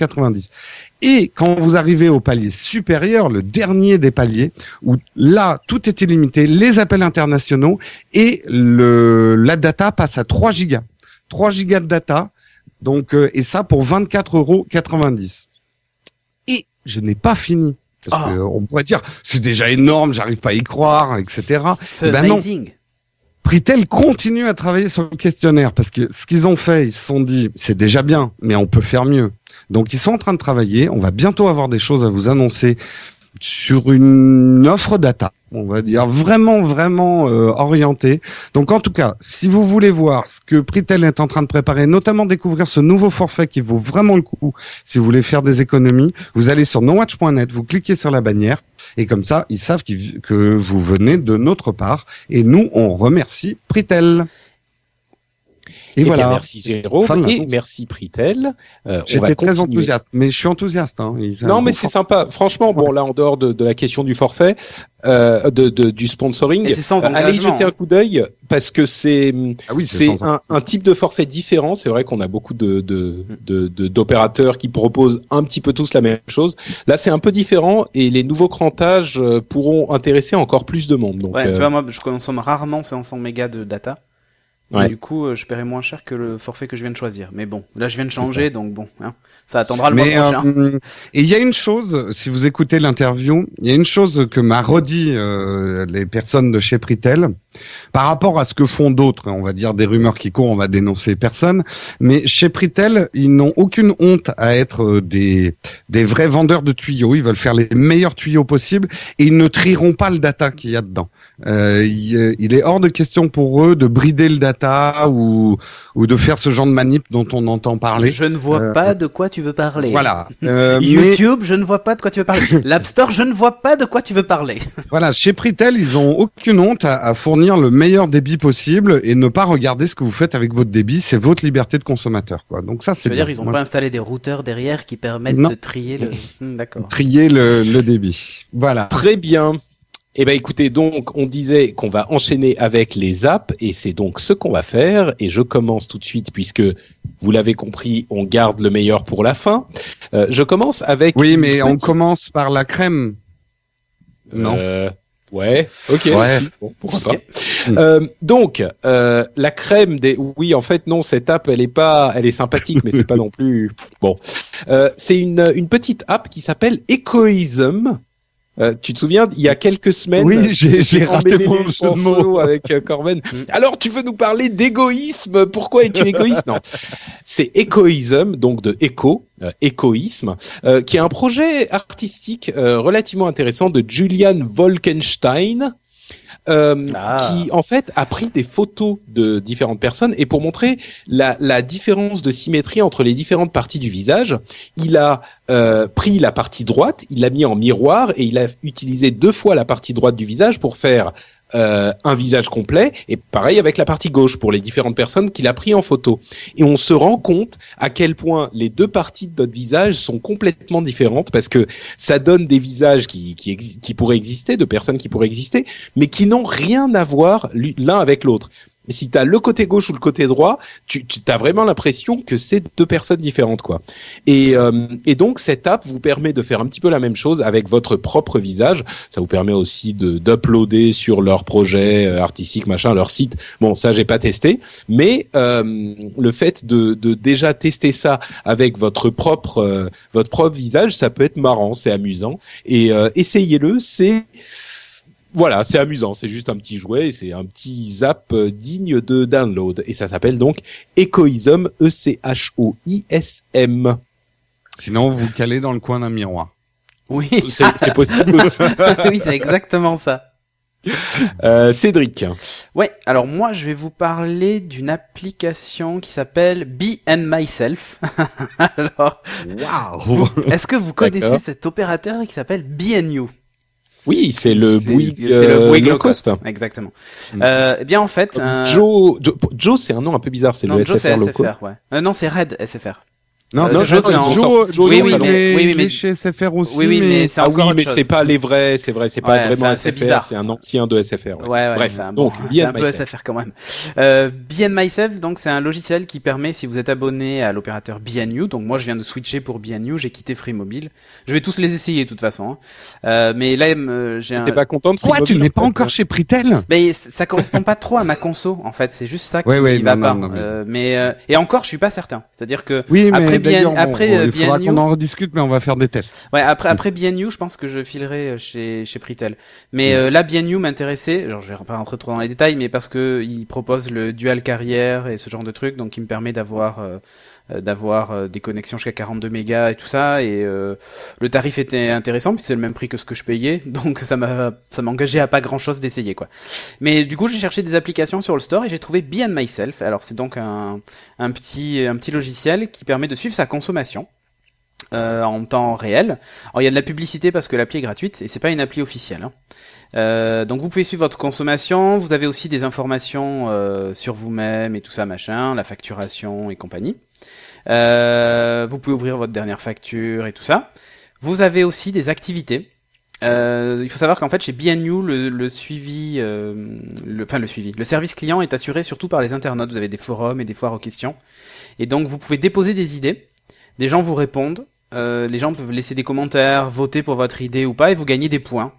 Et quand vous arrivez au palier supérieur, le dernier des paliers, où là tout est illimité, les appels internationaux et le la data passe à 3 gigas. 3 gigas de data. Donc, euh, et ça pour 24,90 euros. Et je n'ai pas fini. Parce Ah. que on pourrait dire, c'est déjà énorme, j'arrive pas à y croire, etc. C'est Eh ben non. Pritel continue à travailler sur le questionnaire parce que ce qu'ils ont fait, ils se sont dit, c'est déjà bien, mais on peut faire mieux. Donc ils sont en train de travailler. On va bientôt avoir des choses à vous annoncer sur une offre data, on va dire vraiment vraiment euh, orientée. Donc en tout cas, si vous voulez voir ce que Pritel est en train de préparer, notamment découvrir ce nouveau forfait qui vaut vraiment le coup, si vous voulez faire des économies, vous allez sur nowatch.net, vous cliquez sur la bannière et comme ça, ils savent que vous venez de notre part et nous on remercie Pritel. Et, Eh bien, voilà. merci Jérôme et merci Pritel. Euh, J'étais très continuer. enthousiaste, mais je suis enthousiaste. Hein. Non, mais bon, c'est sympa. Franchement, bon, là, en dehors de, de la question du forfait, euh, de, de- du sponsoring, Et c'est sans euh, allez jeter un coup d'œil parce que c'est Ah oui, c'est un, un type de forfait différent. C'est vrai qu'on a beaucoup de de- de- de- d'opérateurs qui proposent un petit peu tous la même chose. Là, c'est un peu différent et les nouveaux crantages euh, pourront intéresser encore plus de monde. Donc, Ouais, euh, tu vois, moi, je consomme rarement 500 mégas de data. Et. Du coup, euh, je paierai moins cher que le forfait que je viens de choisir. Mais bon, là, je viens de changer, donc bon, hein, ça attendra le mois prochain. euh, et il y a une chose, si vous écoutez l'interview, il y a une chose que m'a redit euh, les personnes de chez Pritel par rapport à ce que font d'autres. On va dire des rumeurs qui courent, on va dénoncer personne. Mais chez Pritel, ils n'ont aucune honte à être euh, des des vrais vendeurs de tuyaux. Ils veulent faire les meilleurs tuyaux possibles et ils ne trieront pas le data qu'il y a dedans. Euh, il, il est hors de question pour eux de brider le data ou ou de faire ce genre de manip dont on entend parler. Je ne vois Euh, pas de quoi tu veux parler. Voilà. Euh, mais- YouTube, je ne vois pas de quoi tu veux parler. L'App Store, je ne vois pas de quoi tu veux parler. Voilà, chez Pritel, ils ont aucune honte à, à fournir le meilleur débit possible et ne pas regarder ce que vous faites avec votre débit. C'est votre liberté de consommateur, quoi. Donc ça, Je c'est veux bien. dire, ils ont Moi, pas installé des routeurs derrière qui permettent Non. de trier le. Hmm, D'accord. trier le, le débit. Voilà. Très bien. Eh ben écoutez, donc on disait qu'on va enchaîner avec les apps et c'est donc ce qu'on va faire et je commence tout de suite puisque vous l'avez compris, on garde le meilleur pour la fin. Euh, je commence avec Oui, mais on commence par la crème. Non. Euh, ouais, ok. Ouais. Bon, pourquoi pas. Euh, donc euh, la crème des oui en fait non cette app elle est pas elle est sympathique mais c'est pas non plus bon Euh, c'est une une petite app qui s'appelle Ecoism Euh, tu te souviens, il y a quelques semaines, Oui, j'ai- raté mon jeu de mots. avec euh, Corben. Alors, tu veux nous parler d'égoïsme? Pourquoi es-tu égoïste? Non, c'est Ecoism, donc de éco, euh, écoïsme, euh, qui est un projet artistique euh, relativement intéressant de Julian Wolkenstein. Euh, Ah. qui en fait a pris des photos de différentes personnes et pour montrer la, la différence de symétrie entre les différentes parties du visage, il a euh, pris la partie droite, il l'a mis en miroir et il a utilisé deux fois la partie droite du visage pour faire euh, un visage complet et pareil avec la partie gauche pour les différentes personnes qu'il a pris en photo. Et on se rend compte à quel point les deux parties de notre visage sont complètement différentes parce que ça donne des visages qui, qui, qui pourraient exister, de personnes qui pourraient exister, mais qui n'ont rien à voir l'u- l'un avec l'autre. Mais si tu as le côté gauche ou le côté droit, tu, tu as vraiment l'impression que c'est deux personnes différentes, quoi. Et, euh, et donc cette app vous permet de faire un petit peu la même chose avec votre propre visage. Ça vous permet aussi de d'uploader sur leur projet euh, artistique, machin, leur site. Bon, ça j'ai pas testé, mais euh, le fait de, de déjà tester ça avec votre propre euh, votre propre visage, ça peut être marrant, c'est amusant. Et euh, essayez-le, c'est voilà, c'est amusant, c'est juste un petit jouet, et c'est un petit zap euh, digne de download. Et ça s'appelle donc Ecoism, E E-C-H-O-I-S-M. Sinon, vous calez dans le coin d'un miroir. Oui, C'est possible aussi. oui, c'est exactement ça. Euh, Cédric. Ouais, alors moi je vais vous parler d'une application qui s'appelle Be and Myself. alors, Waouh est-ce que vous connaissez cet opérateur qui s'appelle Be and You? Oui, c'est le Bouygues, c'est le euh, Bouygues low cost. cost. Exactement. Mm. Euh, eh bien en fait, un- Joe, Joe, Joe, c'est un nom un peu bizarre, c'est le SFR low cost. SFR, ouais. Euh, non, c'est Red SFR. Non, Euh, non, Joe, c'est Joe, Oui, oui, mais- oui, mais- chez SFR aussi. Oui, oui, mais c'est Ah encore oui, mais c'est pas les vrais, c'est vrai, c'est pas Ouais, vraiment SFR, c'est un ancien de SFR. ouais. Ouais, ouais, Bref, enfin, donc, bon, Be c'est un peu Myself. SFR quand même. Euh, and Myself, donc c'est un logiciel qui permet, si vous êtes abonné à l'opérateur BNU, donc moi je viens de switcher pour BNU, j'ai quitté Free Mobile. Je vais tous les essayer de toute façon. hein. Euh, mais là, euh, j'ai un... T'es pas content de Quoi, tu n'es pas encore chez Pritel? Mais ça correspond pas trop à ma conso, en fait. C'est juste ça qui va pas. mais- Euh, et encore, je suis pas certain. C'est-à-dire que Après, bien- après, bon, euh, il faudra BNU. qu'on en rediscute, mais on va faire des tests. Ouais, après, Mm. après BNU, je pense que je filerai euh, chez, chez Pritel. Mais euh, là, BNU m'intéressait, genre je vais pas rentrer trop dans les détails, mais parce que il propose le dual carrière et ce genre de truc, donc il me permet d'avoir euh, d'avoir euh, des connexions jusqu'à 42 mégas et tout ça, et euh, le tarif était intéressant, puis c'est le même prix que ce que je payais, donc ça m'a ça m'engageait à pas grand chose d'essayer quoi. Mais du coup, j'ai cherché des applications sur le store et j'ai trouvé Be Myself. Alors c'est donc un un petit un petit logiciel qui permet de suivre sa consommation euh, en temps réel. Alors il y a de la publicité parce que l'appli est gratuite et c'est pas une appli officielle. hein. Euh, donc vous pouvez suivre votre consommation. Vous avez aussi des informations euh, sur vous-même et tout ça machin, la facturation et compagnie. Euh, vous pouvez ouvrir votre dernière facture et tout ça. Vous avez aussi des activités. Euh, il faut savoir qu'en fait chez BNU le, le suivi, euh, le, enfin le suivi, le service client est assuré surtout par les internautes. Vous avez des forums et des foires aux questions, et donc vous pouvez déposer des idées. Des gens vous répondent, euh, les gens peuvent laisser des commentaires, voter pour votre idée ou pas, et vous gagnez des points.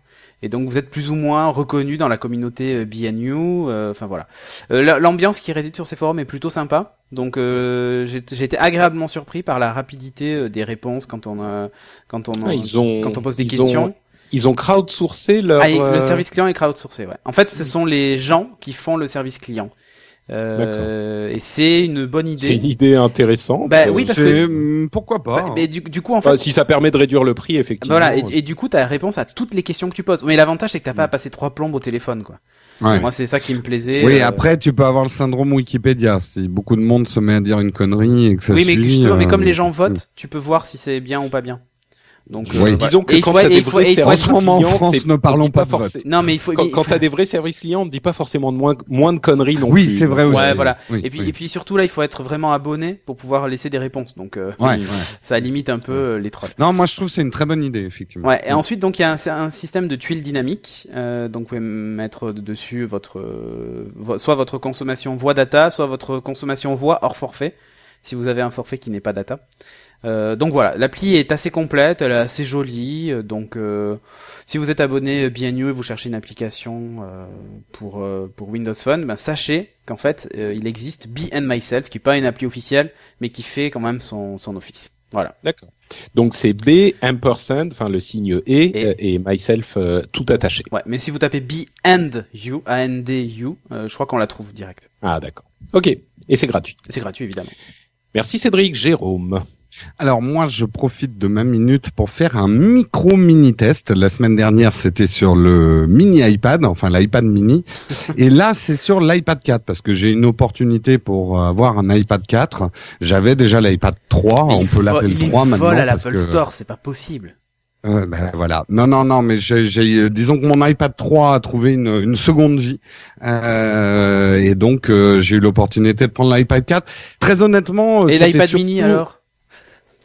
Et donc vous êtes plus ou moins reconnu dans la communauté euh, BNU. euh, Enfin voilà. Euh, la- L'ambiance qui réside sur ces forums est plutôt sympa. Donc euh, j'ai été agréablement surpris par la rapidité des réponses quand on a, quand on, Ah, ils ont, quand on pose des ils questions. Ont, ils ont crowdsourcé leur. Ah, le service client est crowdsourcé, ouais. En fait, ce sont les gens qui font le service client. Euh, et c'est une bonne C'est idée. une idée intéressante. Bah oui, parce C'est, que- hum, pourquoi pas Bah, mais du, du coup, en fait, si ça permet de réduire le prix, effectivement. voilà. Et, et du coup, t'as réponse à toutes les questions que tu poses. Mais l'avantage, c'est que t'as pas à passer trois plombes au téléphone, quoi. Ouais. Moi, c'est ça qui me plaisait. Oui, euh, après, tu peux avoir le syndrome Wikipédia. Si beaucoup de monde se met à dire une connerie et que ça Oui, mais, suit, justement, mais euh, comme les gens votent, tu peux voir si c'est bien ou pas bien. Donc, Oui. euh. Disons que Et quand faut- t'as et des vrais faut services en clients, France, ne parlons pas de forcé- vote. Non, mais il faut. Quand, quand faut- t'as des vrais services clients, on ne dit pas forcément de moins, moins de conneries non Oui, plus. c'est vrai aussi. Ouais, voilà. Oui, Et puis, oui. et puis surtout là, il faut être vraiment abonné pour pouvoir laisser des réponses. Donc, euh, Ouais, ouais. ça limite un peu euh, les trolls. Non, moi je trouve que c'est une très bonne idée, effectivement. Ouais, et ensuite, donc, il y a un, un système de tuiles dynamiques. Euh, donc, vous pouvez mettre dessus votre, euh, soit votre consommation voix data, soit votre consommation voix hors forfait, si vous avez un forfait qui n'est pas data. Euh, donc voilà, l'appli est assez complète, elle est assez jolie. euh, Donc, euh, si vous êtes abonné BNU et vous cherchez une application euh, pour euh, pour Windows Phone, ben sachez qu'en fait, euh, il existe Be and Myself, qui est pas une appli officielle, mais qui fait quand même son son office. Voilà. D'accord. Donc c'est B ampersand, enfin le signe E Et- euh, et, myself euh, tout attaché. Ouais, mais si vous tapez Be and You, A-N-D-U, euh, je crois qu'on la trouve direct. Ah d'accord. Ok. Et c'est gratuit. C'est gratuit, évidemment. Merci Cédric. Jérôme. Alors moi, je profite de ma minute pour faire un micro mini test. La semaine dernière, c'était sur le mini iPad, enfin l'iPad mini, et là, c'est sur l'iPad 4 parce que j'ai une opportunité pour avoir un iPad 4. J'avais déjà l'iPad 3, Mais on il peut l'appeler il le 3 est maintenant vol à parce l'Apple que- Store, c'est pas possible. Euh, ben, voilà. Non, non, non, mais j'ai, j'ai- euh, disons que mon iPad 3 a trouvé une, une seconde vie, Euh, et donc euh, j'ai eu l'opportunité de prendre l'iPad 4. Très honnêtement, euh, Et l'iPad surtout- mini alors?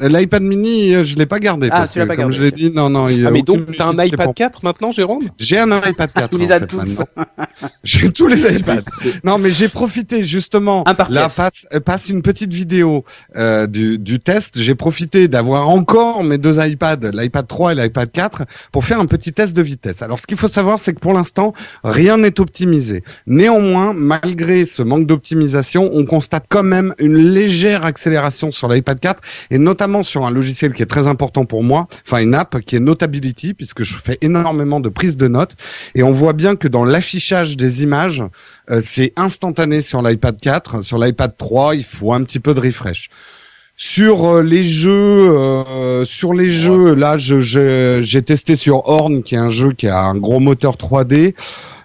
L'iPad mini, euh, je l'ai pas gardé. Ah, parce tu l'as pas comme gardé, je l'ai dit, non, non. Il Ah mais donc t'as un iPad pour- 4 maintenant, Jérôme J'ai un iPad 4. Il les a tous. J'ai tous les iPads. Non, mais j'ai profité justement. Un Là, passe, euh, passe une petite vidéo euh, du, du test. J'ai profité d'avoir encore mes deux iPads, l'iPad 3 et l'iPad 4, pour faire un petit test de vitesse. Alors, ce qu'il faut savoir, c'est que pour l'instant, rien n'est optimisé. Néanmoins, malgré ce manque d'optimisation, on constate quand même une légère accélération sur l'iPad 4 et notamment sur un logiciel qui est très important pour moi, enfin une app qui est Notability, puisque je fais énormément de prises de notes. Et on voit bien que dans l'affichage des images, euh, c'est instantané sur l'iPad 4. Sur l'iPad 3, il faut un petit peu de refresh. Sur euh, les jeux, euh, sur les jeux, là, j'ai testé sur Horn, qui est un jeu qui a un gros moteur 3D.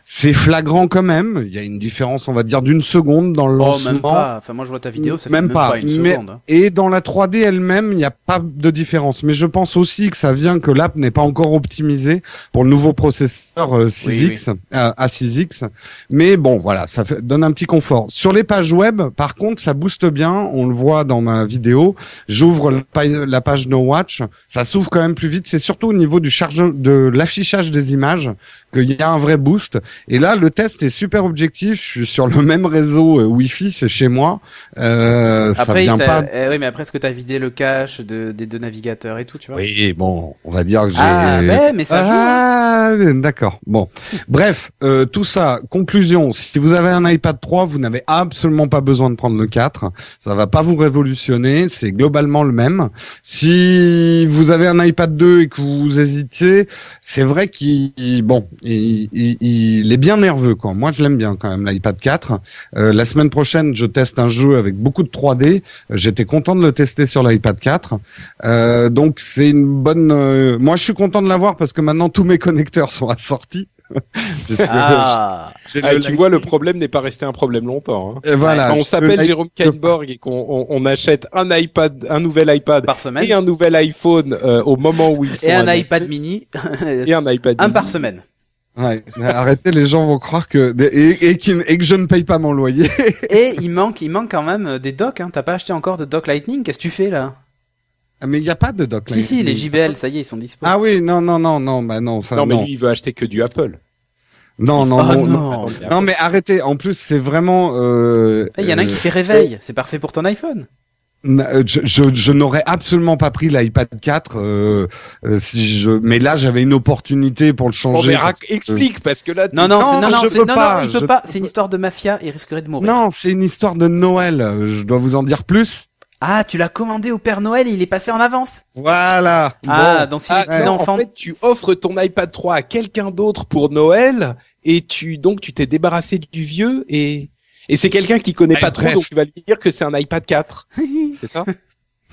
C'est flagrant quand même. Il y a une différence, on va dire, d'une seconde dans le Oh, lancement. même pas. Enfin, moi, je vois ta vidéo, ça fait Même même pas, pas, une mais- seconde. hein. Et dans la 3D elle-même, il n'y a pas de différence. Mais je pense aussi que ça vient que l'app n'est pas encore optimisée pour le nouveau processeur euh, 6X, euh, A6X. Mais bon, voilà, ça fait, donne un petit confort. Sur les pages web, par contre, ça booste bien. On le voit dans ma vidéo. J'ouvre la page No Watch. Ça s'ouvre quand même plus vite. C'est surtout au niveau du charge, de l'affichage des images qu'il y a un vrai boost. Et là, le test est super objectif. Je suis sur le même réseau euh, Wi-Fi, c'est chez moi. Euh, ça Après, vient pas. eh oui, mais après, est-ce que t'as vidé le cache de, des deux navigateurs et tout, tu vois? Oui, bon, on va dire que j'ai. Ah, ouais, mais ça joue. hein. Ah, d'accord. Bon, bref, euh, tout ça. Conclusion si vous avez un iPad 3, vous n'avez absolument pas besoin de prendre le 4. Ça va pas vous révolutionner. C'est globalement le même. Si vous avez un iPad 2 et que vous hésitez, c'est vrai qu'il bon, il, il- il est bien nerveux quoi. Moi, je l'aime bien quand même l'iPad 4. Euh, la semaine prochaine, je teste un jeu avec beaucoup de 3D. J'étais content de le tester sur l'iPad 4. Euh, donc c'est une bonne. euh, Moi, je suis content de l'avoir parce que maintenant tous mes connecteurs sont assortis. Ah, j'ai Ah, le tu vois, le problème n'est pas resté un problème longtemps. hein. Et voilà. Quand on s'appelle le- Jérôme Kainborg et qu'on on, on achète un iPad, un nouvel iPad par semaine. et un nouvel iPhone euh, au moment où ils sont Et un iPad mini. et un iPad un mini. par semaine. Ouais, mais arrêtez, les gens vont croire que et, et, qu'il- et que je ne paye pas mon loyer. Et il manque, il manque quand même des docks, hein. T'as pas acheté encore de dock Lightning? Qu'est-ce que tu fais, là? Ah, mais il n'y a pas de dock. Si, si, les JBL, ça y est, ils sont dispo. Ah oui, non, non, non, non, bah non, Non, mais non, lui, il veut acheter que du Apple. non, non, Oh, non, non. non. Non, mais arrêtez. En plus, c'est vraiment. Euh, Eh, Il y en a un qui euh, fait réveil. C'est parfait pour ton iPhone. Euh, Je, je, je n'aurais absolument pas pris l'iPad 4 euh, euh, si je. Mais là, j'avais une opportunité pour le Bon, changer. mais parce rac- explique, parce que là, tu- Non, non, Non, non, non, je peux non, pas, non, il peut je pas. C'est une histoire de mafia. Il risquerait de que- mourir. Non, c'est une histoire de Noël. Je dois vous en dire plus. Ah, tu l'as commandé au Père Noël et il est passé en avance. Voilà. Ah, Bon. donc s'il Ah, enfant. en fait, tu offres ton iPad 3 à quelqu'un d'autre pour Noël et tu donc tu t'es débarrassé du vieux et et c'est quelqu'un qui connaît Ouais, pas trop donc tu vas lui dire que c'est un iPad 4. c'est ça?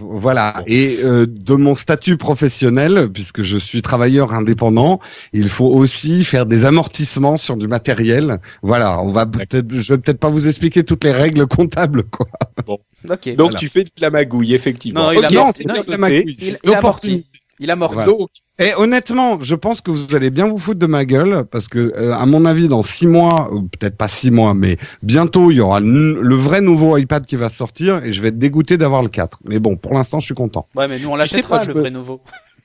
Voilà. Et euh, de mon statut professionnel, puisque je suis travailleur indépendant, il faut aussi faire des amortissements sur du matériel. Voilà. On va peut-être, je vais peut-être pas vous expliquer toutes les règles comptables, quoi. Ok. Donc Voilà. tu fais de la magouille effectivement. Non, il a Ok, mort- c'est non, bien il a noté. magouille. Il, c'est il. Il a morti. Voilà. Donc Et honnêtement, je pense que vous allez bien vous foutre de ma gueule parce que, euh, à mon avis, dans six mois, ou peut-être pas six mois, mais bientôt, il y aura le, vrai nouveau iPad qui va sortir et je vais être dégoûté d'avoir le 4. Mais bon, pour l'instant, je suis content. Ouais, mais nous on l'achètera le vrai nouveau.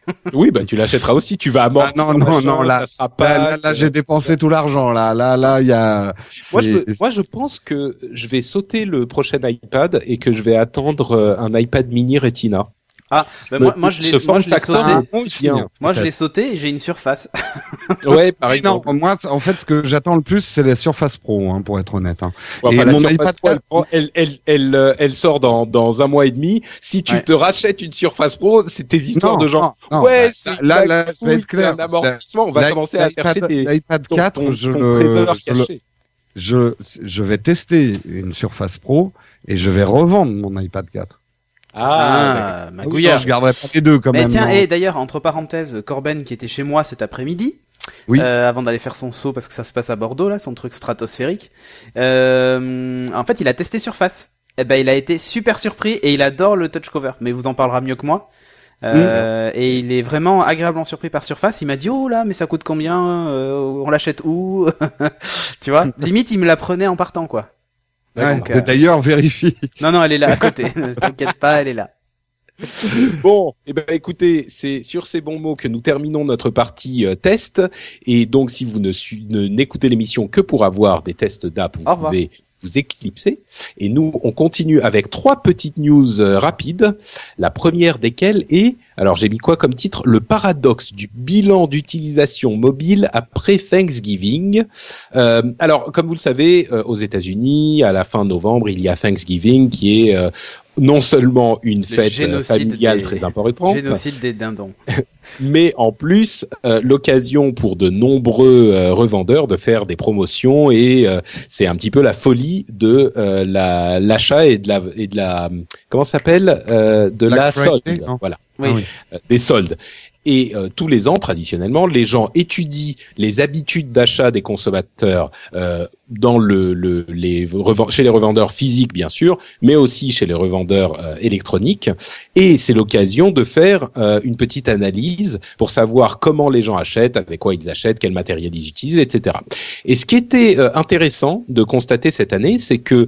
oui, bah tu l'achèteras aussi, tu vas amortir. Ah, non, non, machin, non, là- ça sera Là, pas là, là, j'ai dépensé tout l'argent. Là, là, là, il y a. Moi je, me- moi, je pense que je vais sauter le prochain iPad et que je vais attendre euh, un iPad mini Retina. Ah, bah, moi, moi je l'ai, moi form je l'ai factor, sauté. Moi aussi, bien. hein, Moi je l'ai sauté et j'ai une surface. Ouais, par non, exemple. moi, en fait, ce que j'attends le plus, c'est la Surface Pro, hein, pour être honnête. hein. Et la mon Surface iPad Pro, elle, elle, elle, elle, euh, elle sort dans, dans un mois et demi. Si tu Ouais. te rachètes une Surface Pro, c'est tes histoires Non, de gens. non, non, ouais, bah, c'est là, là, c'est un amortissement. On va La- commencer à chercher tes, L'iPad ton, 4, ton- je ton le, trésor je le- caché. je, je vais tester une Surface Pro et je vais revendre mon iPad 4. Ah, Ah, Oui, magouillard. je garderai pas les deux quand Mais même. tiens, non. et d'ailleurs, entre parenthèses, Corben qui était chez moi cet après-midi, Oui. euh, avant d'aller faire son saut parce que ça se passe à Bordeaux là, son truc stratosphérique. Euh, en fait, il a testé Surface. Et ben, il a été super surpris et il adore le touch cover. Mais il vous en parlera mieux que moi. Euh, Et il est vraiment agréablement surpris par Surface. Il m'a dit oh là, mais ça coûte combien? Euh, On l'achète où? Tu vois? Limite, il me la prenait en partant quoi. Ouais, euh, D'ailleurs, vérifie. Non non, elle est là à côté. Ne T'inquiète pas, elle est là. Bon, eh ben écoutez, c'est sur ces bons mots que nous terminons notre partie euh, test. Et donc, si vous ne su- ne- n'écoutez l'émission que pour avoir des tests d'app, vous Au pouvez vous éclipser. Et nous, on continue avec trois petites news euh, rapides. La première desquelles est, alors j'ai mis quoi comme titre? Le paradoxe du bilan d'utilisation mobile après Thanksgiving. Euh, alors, comme vous le savez, euh, aux États-Unis, à la fin novembre, il y a Thanksgiving qui est euh, non seulement une fête familiale des- très importante, Génocide des dindons. mais en plus euh, l'occasion pour de nombreux euh, revendeurs de faire des promotions et euh, c'est un petit peu la folie de euh, la l'achat et de la et de la comment ça s'appelle euh, de Black la Friday, solde voilà Oui. Ah oui. des soldes Et euh, tous les ans, traditionnellement, les gens étudient les habitudes d'achat des consommateurs euh, dans le, le les chez les revendeurs physiques bien sûr, mais aussi chez les revendeurs euh, électroniques. Et c'est l'occasion de faire euh, une petite analyse pour savoir comment les gens achètent, avec quoi ils achètent, quel matériel ils utilisent, etc. Et ce qui était intéressant de constater cette année, c'est que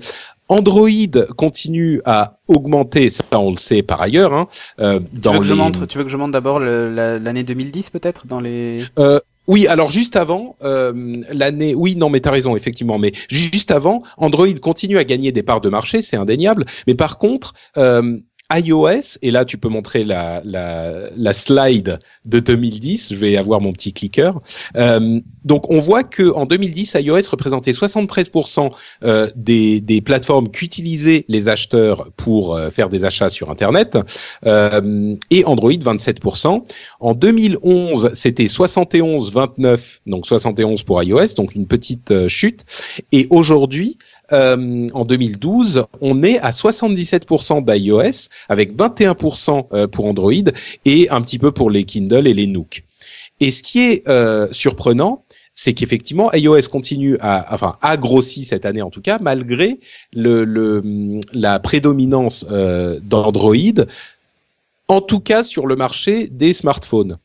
Android continue à augmenter, ça on le sait par ailleurs. Hein, euh, tu, veux que je montre, tu veux que je montre d'abord l'année 2010 peut-être dans les. Euh, oui, alors juste avant euh, l'année, oui, non, mais t'as raison, effectivement, mais juste avant, Android continue à gagner des parts de marché, c'est indéniable, mais par contre, euh, iOS, et là tu peux montrer la, la, slide de 2010, je vais avoir mon petit clicker. Euh, donc on voit que en 2010, iOS représentait 73% euh, des, des plateformes qu'utilisaient les acheteurs pour euh, faire des achats sur Internet, euh, et Android 27%. En 2011, c'était 71-29, donc 71 pour iOS, donc une petite euh, chute. Et aujourd'hui, euh, en 2012, on est à 77% d'iOS avec 21% euh, pour Android et un petit peu pour les Kindle et les Nook. Et ce qui est euh, surprenant, c'est qu'effectivement iOS continue à, enfin, a grossi cette année en tout cas, malgré le, le la prédominance euh, d'Android en tout cas sur le marché des smartphones.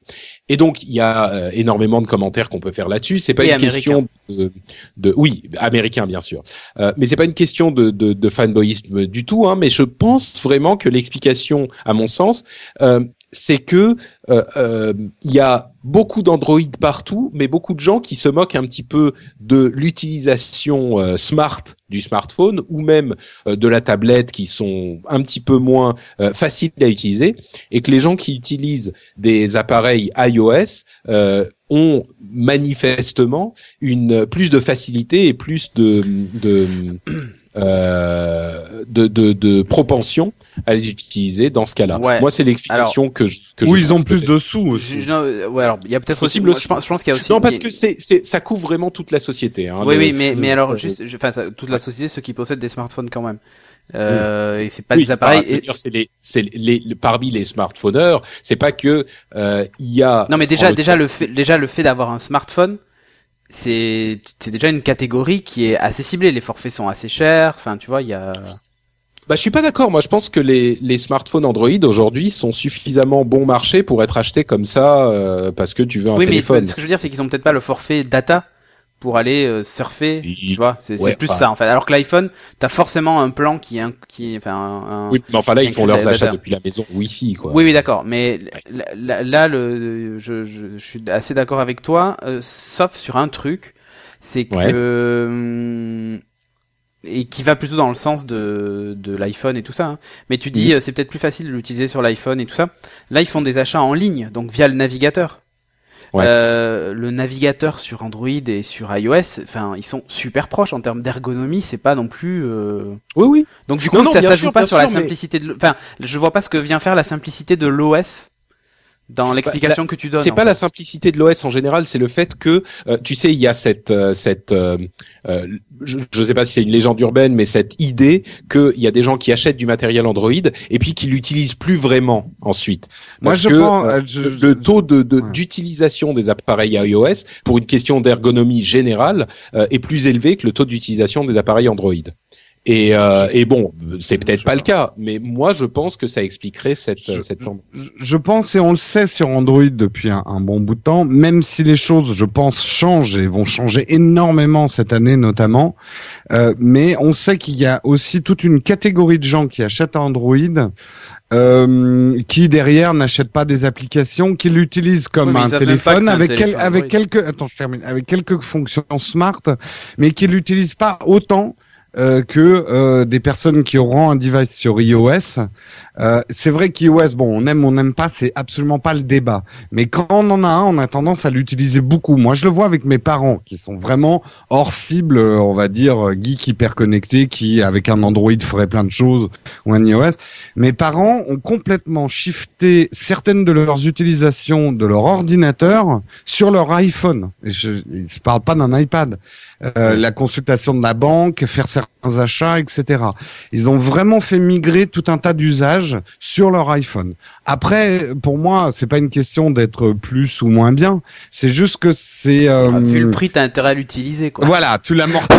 Et donc il y a euh, énormément de commentaires qu'on peut faire là-dessus. C'est pas une question de, de, oui américain bien sûr, euh, mais c'est pas une question de, de, de fanboyisme du tout. Hein, mais je pense vraiment que l'explication, à mon sens, euh, c'est que euh, euh, il y a beaucoup d'Android partout, mais beaucoup de gens qui se moquent un petit peu de l'utilisation euh, smart du smartphone ou même de la tablette qui sont un petit peu moins faciles à utiliser, et que les gens qui utilisent des appareils iOS ont manifestement une plus de facilité et plus de, de euh, de, de, de, propension à les utiliser dans ce cas-là. Moi, c'est l'explication que je, que Où ils ont plus de sous aussi. ouais, alors il y a peut-être aussi. je pense, je pense qu'il y a aussi. Non, parce que c'est, c'est, ça couvre vraiment toute la société. Hein, oui, oui, mais, mais alors juste, enfin, toute la société, ceux qui possèdent des smartphones quand même. Euh, et c'est pas des appareils. et... c'est les, c'est les, parmi les smartphoneurs, c'est pas que euh, il y a. Non, mais déjà, déjà le fait, déjà le fait d'avoir un smartphone, c'est c'est déjà une catégorie qui est assez ciblée. Les forfaits sont assez chers. Enfin, tu vois, il y a. Bah, je suis pas d'accord. Moi, je pense que les, les smartphones Android aujourd'hui sont suffisamment bon marché pour être achetés comme ça euh, parce que tu veux un oui, téléphone. Mais ce que je veux dire, c'est qu'ils ont peut-être pas le forfait data pour aller euh, surfer, tu vois, c'est plus ça en fait. Alors que l'iPhone, t'as forcément un plan qui est qui enfin un, Oui, mais enfin là ils font leurs achats depuis la maison Wi-Fi quoi. Oui oui, d'accord, mais là, le je, je, suis assez d'accord avec toi euh, sauf sur un truc, c'est que hum, et qui va plutôt dans le sens de, de l'iPhone et tout ça. Hein. Mais tu dis, euh, c'est peut-être plus facile de l'utiliser sur l'iPhone et tout ça. Là, ils font des achats en ligne, donc via le navigateur. Euh, le navigateur sur Android et sur iOS, enfin, ils sont super proches en termes d'ergonomie. C'est pas non plus. Euh... Oui, oui. Donc du coup, ça, ça joue pas sur la simplicité de. Enfin, je vois pas ce que vient faire la simplicité de l'OS dans bah, l'explication que tu donnes. C'est pas la simplicité de l'OS en général, c'est le fait que euh, tu sais il y a cette euh, cette euh, je ne sais pas si c'est une légende urbaine mais cette idée qu'il y a des gens qui achètent du matériel Android et puis qui l'utilisent plus vraiment ensuite parce Moi, je que le taux de d'utilisation des appareils iOS pour une question d'ergonomie générale est plus élevé que le taux d'utilisation des appareils Android. Et, euh, et bon, c'est peut-être pas le cas, mais moi je pense que ça expliquerait cette je, cette Je pense et on le sait sur Android depuis un, bon bout de temps, même si les choses, je pense, changent et vont changer énormément cette année notamment. Euh, mais on sait qu'il y a aussi toute une catégorie de gens qui achètent Android. Euh, qui derrière n'achètent pas des applications, qui l'utilisent comme un téléphone avec, avec quelques attends je termine avec quelques fonctions smart, mais qui l'utilisent pas autant euh, que euh, des personnes qui auront un device sur iOS. Euh, c'est vrai qu'iOS, bon, on aime, on n'aime pas, c'est absolument pas le débat. Mais quand on en a un, on a tendance à l'utiliser beaucoup. Moi, je le vois avec mes parents, qui sont vraiment hors cible, on va dire geek hyper connectés, qui avec un Android ferait plein de choses ou un iOS. Mes parents ont complètement shifté certaines de leurs utilisations de leur ordinateur sur leur iPhone. Et je, ne parle pas d'un iPad. la consultation de la banque, faire certains achats, etc. Ils ont vraiment fait migrer tout un tas d'usages sur leur iPhone. Après, pour moi, c'est pas une question d'être plus ou moins bien. C'est juste que c'est. Euh... Ah, vu le prix, t'as intérêt à l'utiliser, quoi. Voilà, tu l'as mordu.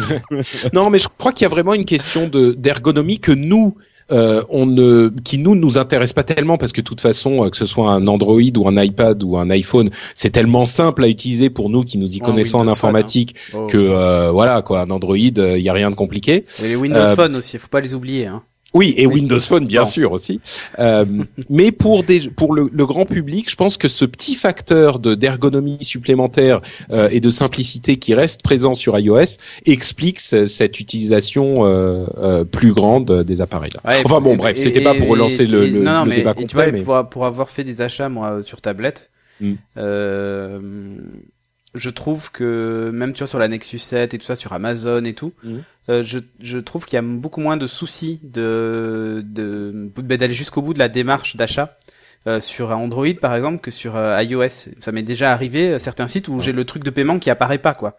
non, mais je crois qu'il y a vraiment une question de d'ergonomie que nous euh, on ne, qui nous nous intéresse pas tellement parce que de toute façon, euh, que ce soit un Android ou un iPad ou un iPhone, c'est tellement simple à utiliser pour nous qui nous y Oh, connaissons en informatique Phone, hein. Oh. que euh, voilà quoi, un Android, il y a rien de compliqué. Et les Windows Euh, Phone aussi, faut pas les oublier, hein. Oui, et Windows Phone bien sûr aussi. Euh, mais pour des, pour le, le grand public, je pense que ce petit facteur de d'ergonomie supplémentaire euh, et de simplicité qui reste présent sur iOS explique ce- cette utilisation euh, euh, plus grande des appareils. Là. Ouais, enfin bon, et- bref, c'était pas pour relancer le, et- le, non, non, le mais, débat et tu complet, vois, mais pour, pour avoir fait des achats moi sur tablette, Mm. euh, je trouve que même tu vois sur la Nexus 7 et tout ça sur Amazon et tout, Mm. euh, je, je trouve qu'il y a beaucoup moins de soucis de de de- d'aller jusqu'au bout de la démarche d'achat. euh, sur Android par exemple que sur euh, iOS ça m'est déjà arrivé certains sites où j'ai le truc de paiement qui apparaît pas quoi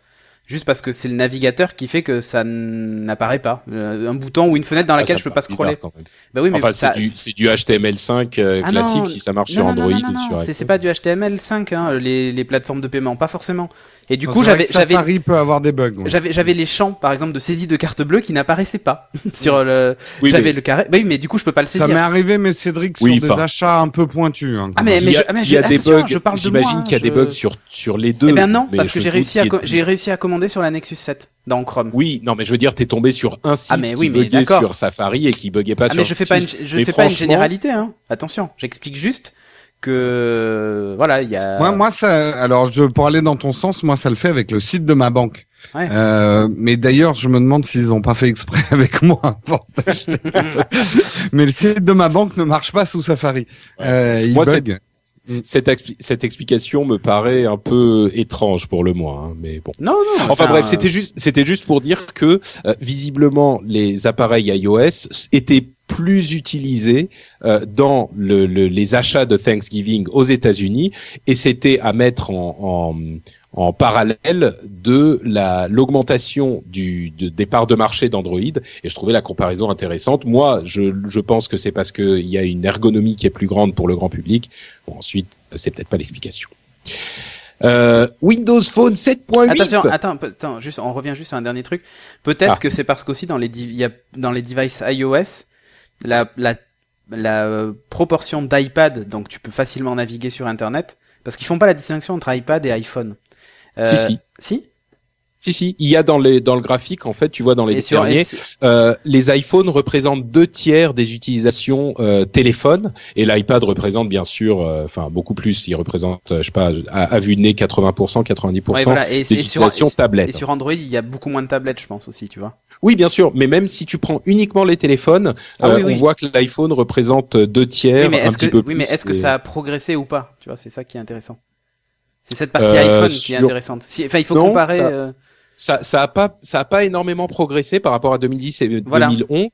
juste parce que c'est le navigateur qui fait que ça n'apparaît pas. Euh, un bouton ou une fenêtre dans Ah, laquelle ça je peux pas scroller. bizarre bah oui mais Enfin, ça c'est du, c'est du HTML5 euh, Ah classique non, si ça marche non, sur Android non, ou sur c'est pas du HTML5 hein, les, les plateformes de paiement, pas forcément. Et du coup, j'avais j'avais Safari peut avoir des bugs. ouais. j'avais j'avais les champs par exemple de saisie de carte bleue qui n'apparaissaient pas sur le Oui, j'avais mais- le carré. Bah oui, mais du coup, je peux pas le Ça saisir. m'est arrivé, mais Cédric, sur Oui, des achats un peu pointus. hein, Ah, mais- a, je- ah, mais y a je- des attention, bugs, je parle de j'imagine qu'il y a je- des bugs sur sur les deux. Eh ben non, mais parce que je j'ai réussi à j'ai réussi à commander sur la Nexus 7 dans Chrome. Oui, non, mais je veux dire, t'es tombé sur un site Ah, mais qui oui, mais buguait sur Safari et qui buguait pas Ah sur mais je fais pas une je Mais fais pas une généralité hein. Attention, j'explique juste que voilà, il y a Moi, moi, ça, alors, je, pour aller dans ton sens, moi, ça le fait avec le site de ma banque. Ouais. Euh, mais d'ailleurs, je me demande s'ils ont pas fait exprès avec moi. mais le site de ma banque ne marche pas sous Safari. Euh, il Moi, c'est- bug. Cette, expli- cette explication me paraît un peu étrange pour le moins, hein, mais bon. Non non, Enfin bref, c'était juste, c'était juste pour dire que euh, visiblement les appareils iOS étaient plus utilisés euh, dans le, le- les achats de Thanksgiving aux États-Unis et c'était à mettre en, en, en parallèle de la l'augmentation du de, des parts de marché d'Android et je trouvais la comparaison intéressante. Moi, je, je pense que c'est parce qu'il y a une ergonomie qui est plus grande pour le grand public. Bon, ensuite, c'est peut-être pas l'explication. Euh, Windows Phone 7.8. Attention, attends, attends, juste, on revient juste à un dernier truc. Peut-être Ah. que c'est parce qu'aussi dans les y a, dans les devices iOS, la, la, la proportion d'iPad, donc tu peux facilement naviguer sur Internet, parce qu'ils font pas la distinction entre iPad et iPhone. Euh, Si, si. Si. Si si, il y a dans les dans le graphique en fait, tu vois dans les sur, derniers, euh, les iPhones représentent deux tiers des utilisations euh, téléphone et l'iPad représente bien sûr, euh, enfin beaucoup plus, il représente, euh, je sais pas, à, à vue de nez 80%, 90% ouais, voilà. et, des sur, utilisations et, tablettes. et sur Android, il y a beaucoup moins de tablettes, je pense aussi, tu vois. Oui, bien sûr, mais même si tu prends uniquement les téléphones, Ah euh, oui. on voit que l'iPhone représente deux tiers, Oui, mais un petit que, peu oui, mais est-ce que et- ça a progressé ou pas? Tu vois, c'est ça qui est intéressant. C'est cette partie Euh, iPhone qui est intéressante. Si, enfin, il faut Non, comparer. ça- euh, ça ça a pas ça a pas énormément progressé par rapport à 2010 et Voilà. 2011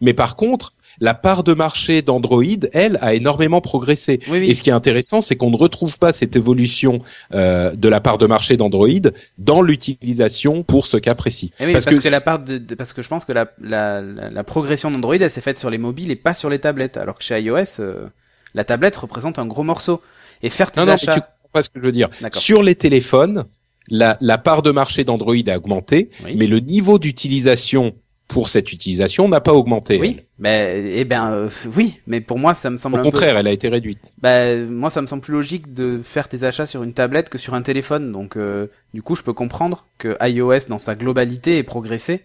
mais par contre la part de marché d'Android elle a énormément progressé Oui, oui. et ce qui est intéressant c'est qu'on ne retrouve pas cette évolution euh, de la part de marché d'Android dans l'utilisation pour ce cas précis Eh oui, parce, que, la part de, de- parce que je pense que la, la, la, la progression d'Android elle s'est faite sur les mobiles et pas sur les tablettes alors que chez iOS euh, la tablette représente un gros morceau et faire tes non non achats comprends pas ce que je veux dire. Sur les téléphones la, la part de marché d'Android a augmenté Oui. mais le niveau d'utilisation pour cette utilisation n'a pas augmenté oui mais eh ben euh, oui mais pour moi ça me semble au un contraire elle a été réduite. Bah, moi ça me semble plus logique de faire tes achats sur une tablette que sur un téléphone. Donc euh, du coup je peux comprendre que iOS dans sa globalité ait progressé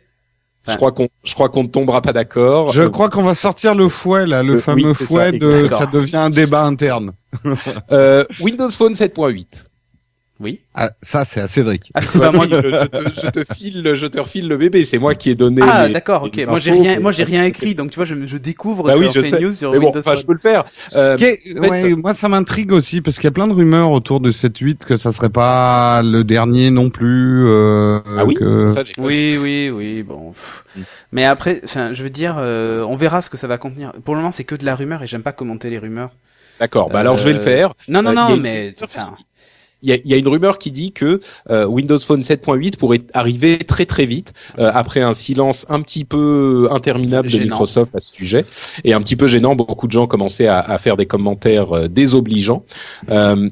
je crois qu'on je crois qu'on ne tombera pas d'accord Je crois qu'on va sortir le fouet là, le Euh, fameux oui, c'est ça, fouet de, ça devient un débat interne. Euh, Windows Phone 7.8. oui Ah, ça c'est à Cédric. ah c'est pas moi je, je te, je te file, le- je te refile le bébé. C'est moi qui ai donné. ah d'accord ok moi j'ai rien moi j'ai rien écrit donc tu vois je, je découvre Bah oui, je sais. news sur Mais bon, Windows enfin, je peux le faire. Euh, ouais, moi ça m'intrigue aussi parce qu'il y a plein de rumeurs autour de 7.8 que ça serait pas le dernier non plus. Euh, ah oui. que- Ça, Oui, oui, oui, bon. pff. Mm. Mais après, enfin, je veux dire, euh, on verra ce que ça va contenir. Pour le moment, c'est que de la rumeur et j'aime pas commenter les rumeurs. D'accord. Bah alors je vais le Euh, faire. Non, non, Euh, non, une- mais enfin, y a, y a, une rumeur qui dit que euh, Windows Phone 7.8 pourrait arriver très très vite euh, après un silence un petit peu interminable de Microsoft à ce sujet et un petit peu gênant. Beaucoup de gens commençaient à, à faire des commentaires euh, désobligeants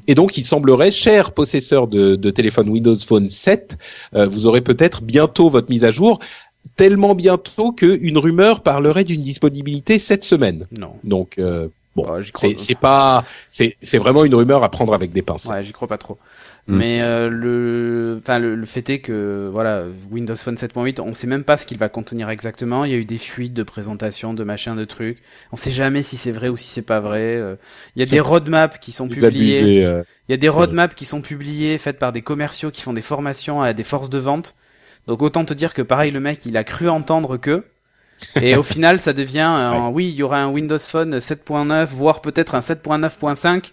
et donc il semblerait, chers possesseurs de, de téléphone Windows Phone 7, vous aurez peut-être bientôt votre mise à jour tellement bientôt qu'une rumeur parlerait d'une disponibilité cette semaine. Non. Donc Bon, c'est pas, c'est c'est vraiment une rumeur à prendre avec des pinces. Ouais, j'y crois pas trop. Mm. Mais euh, le, enfin le, le, fait est que voilà, Windows Phone 7.8, on sait même pas ce qu'il va contenir exactement. Il y a eu des fuites de présentation, de machin, de trucs. On sait jamais si c'est vrai ou si c'est pas vrai. Euh, il y a des roadmaps qui sont publiés. Euh, il y a des roadmaps qui sont publiés, faites par des commerciaux qui font des formations à des forces de vente. Donc autant te dire que pareil, le mec, il a cru entendre que et au final, ça devient, un, oui, il y aura un Windows Phone 7.9, voire peut-être un 7.9.5,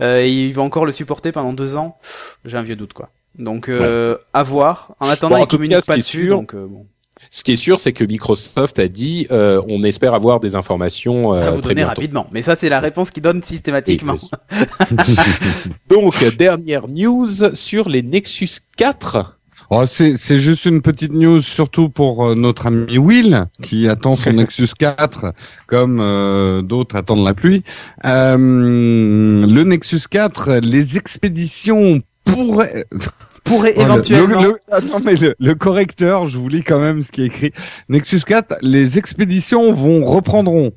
euh, et il va encore le supporter pendant deux ans. J'ai un vieux doute, quoi. Donc, euh, à voir. En attendant, il communique pas dessus, donc euh, bon. Ce qui est sûr, c'est que Microsoft a dit, euh, on espère avoir des informations euh, à vous donner rapidement. Mais ça, c'est la réponse qu'ils donnent systématiquement. Donc, dernière news sur les Nexus 4. Oh, c'est, juste une petite news, surtout pour euh, notre ami Will, qui attend son Nexus 4, comme euh, d'autres attendent la pluie. Euh, le Nexus 4, les expéditions pourraient... pourraient éventuellement... Le, ah non, mais le, correcteur, je vous lis quand même ce qui est écrit. Nexus 4, les expéditions vont reprendront.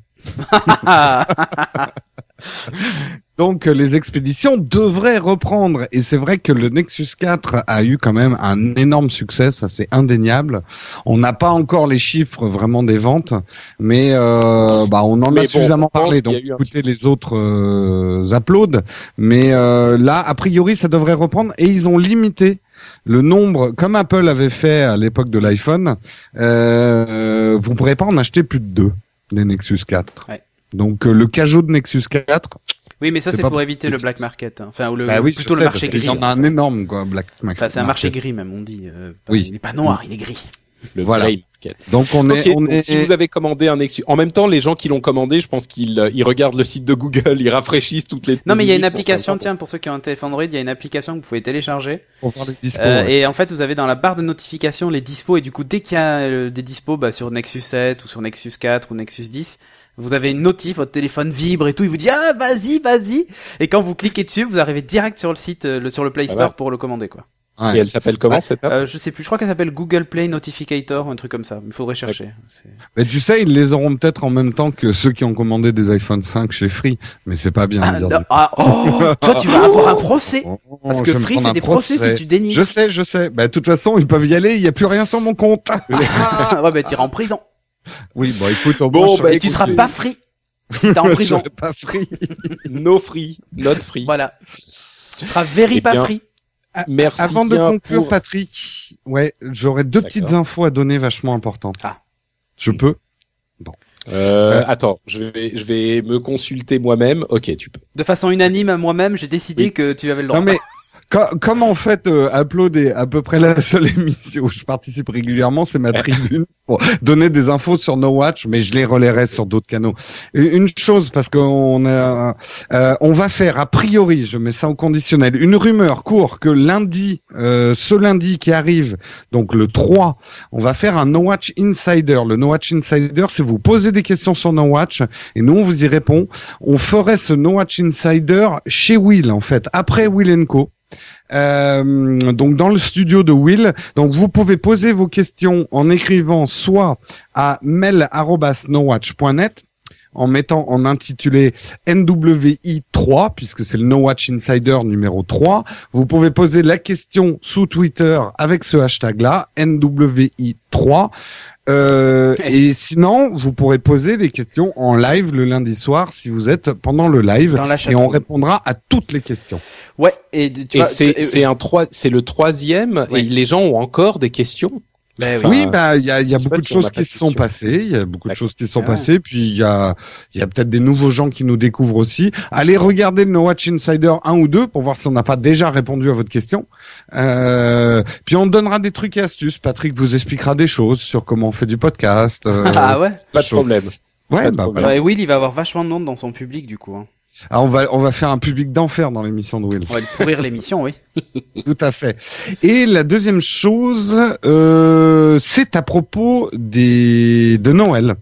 Donc les expéditions devraient reprendre et c'est vrai que le Nexus 4 a eu quand même un énorme succès, ça c'est indéniable. On n'a pas encore les chiffres vraiment des ventes, mais euh, bah on en a suffisamment parlé. Donc écoutez les autres euh, uploads, mais euh, là a priori ça devrait reprendre et ils ont limité le nombre, comme Apple avait fait à l'époque de l'iPhone, euh, vous pourrez pas en acheter plus de deux les Nexus 4. Donc euh, le Cajot de Nexus 4, oui, mais ça c'est pour éviter le black market, hein. enfin ou le bah plutôt le marché gris. Il y en a un énorme quoi, black market. Enfin, c'est un marché gris même, on dit. Euh, oui. Il n'est pas noir, il est gris. Le voilà. Donc on est, on est... si vous avez commandé un Nexus, en même temps les gens qui l'ont commandé, je pense qu'ils euh, ils regardent le site de Google, ils rafraîchissent toutes les. Non mais il y a une application, tiens pour ceux qui ont un téléphone Android, il y a une application que vous pouvez télécharger. Pour voir les dispos, euh, Et en fait vous avez dans la barre de notification les dispos et du coup dès qu'il y a euh, des dispos bah, sur Nexus 7 ou sur Nexus 4 ou Nexus 10, vous avez une notif, votre téléphone vibre et tout, il vous dit ah vas-y vas-y et quand vous cliquez dessus, vous arrivez direct sur le site, le, sur le Play ah Store pour le commander quoi. Et elle s'appelle comment cette app? Euh, Je sais plus. Je crois qu'elle s'appelle Google Play Notificator ou un truc comme ça. Il faudrait chercher. Mais tu sais, ils les auront peut-être en même temps que ceux qui ont commandé des iPhone 5 chez Free. Mais c'est pas bien. Ah, ah oh, toi, tu vas avoir un procès oh, parce que Free fait des procès, si tu dénies. Je sais, je sais. Bah, de toute façon, ils peuvent y aller. Il y a plus rien sur mon compte. ah, ouais, bah, iras en prison. Oui, bon, écoute, bon, bah, et tu seras pas free si t'es en prison. pas free. no free, not free. Voilà. Tu seras very eh pas free. Merci. Avant de conclure, Patrick, ouais, j'aurais deux petites infos à donner vachement importantes. Ah. Je peux? Bon. Euh, euh, attends, je vais, je vais me consulter moi-même. Ok, tu peux. De façon unanime, moi-même, j'ai décidé que tu avais le droit. Non mais comme en fait euh, Upload est à peu près la seule émission où je participe régulièrement, c'est ma tribune pour donner des infos sur No Watch, mais je les relayerai sur d'autres canaux. Une chose parce qu'on a, euh, on va faire a priori, je mets ça au conditionnel, une rumeur court que lundi, euh, ce lundi qui arrive, donc le 3, on va faire un No Watch Insider. Le No Watch Insider, c'est vous poser des questions sur No Watch et nous on vous y répond. On ferait ce No Watch Insider chez Will en fait, après Will Co. Euh, donc dans le studio de Will. Donc vous pouvez poser vos questions en écrivant soit à mail@nowatch.net en mettant en intitulé NWI3 puisque c'est le No Watch Insider numéro 3. Vous pouvez poser la question sous Twitter avec ce hashtag là NWI3. Euh, et sinon, vous pourrez poser des questions en live le lundi soir si vous êtes pendant le live et on répondra à toutes les questions. Ouais, et, tu c'est un trois, c'est le troisième et les gens ont encore des questions. Ben oui, bah il y a, y a beaucoup de choses qui se sont passées, il y a beaucoup de choses qui se sont passées, puis il y a il y a peut-être des nouveaux gens qui nous découvrent aussi. Allez regarder le No Watch Insider 1 ou 2 pour voir si on n'a pas déjà répondu à votre question. Euh, puis on donnera des trucs et astuces. Patrick vous expliquera des choses sur comment on fait du podcast. Euh, ah ouais, pas de problème. Ouais, bah Voilà. Will, il va avoir vachement de monde dans son public du coup. Hein. Ah, on va on va faire un public d'enfer dans l'émission de Will. On va pourrir l'émission, oui. Tout à fait. Et la deuxième chose, euh, c'est à propos des de Noël.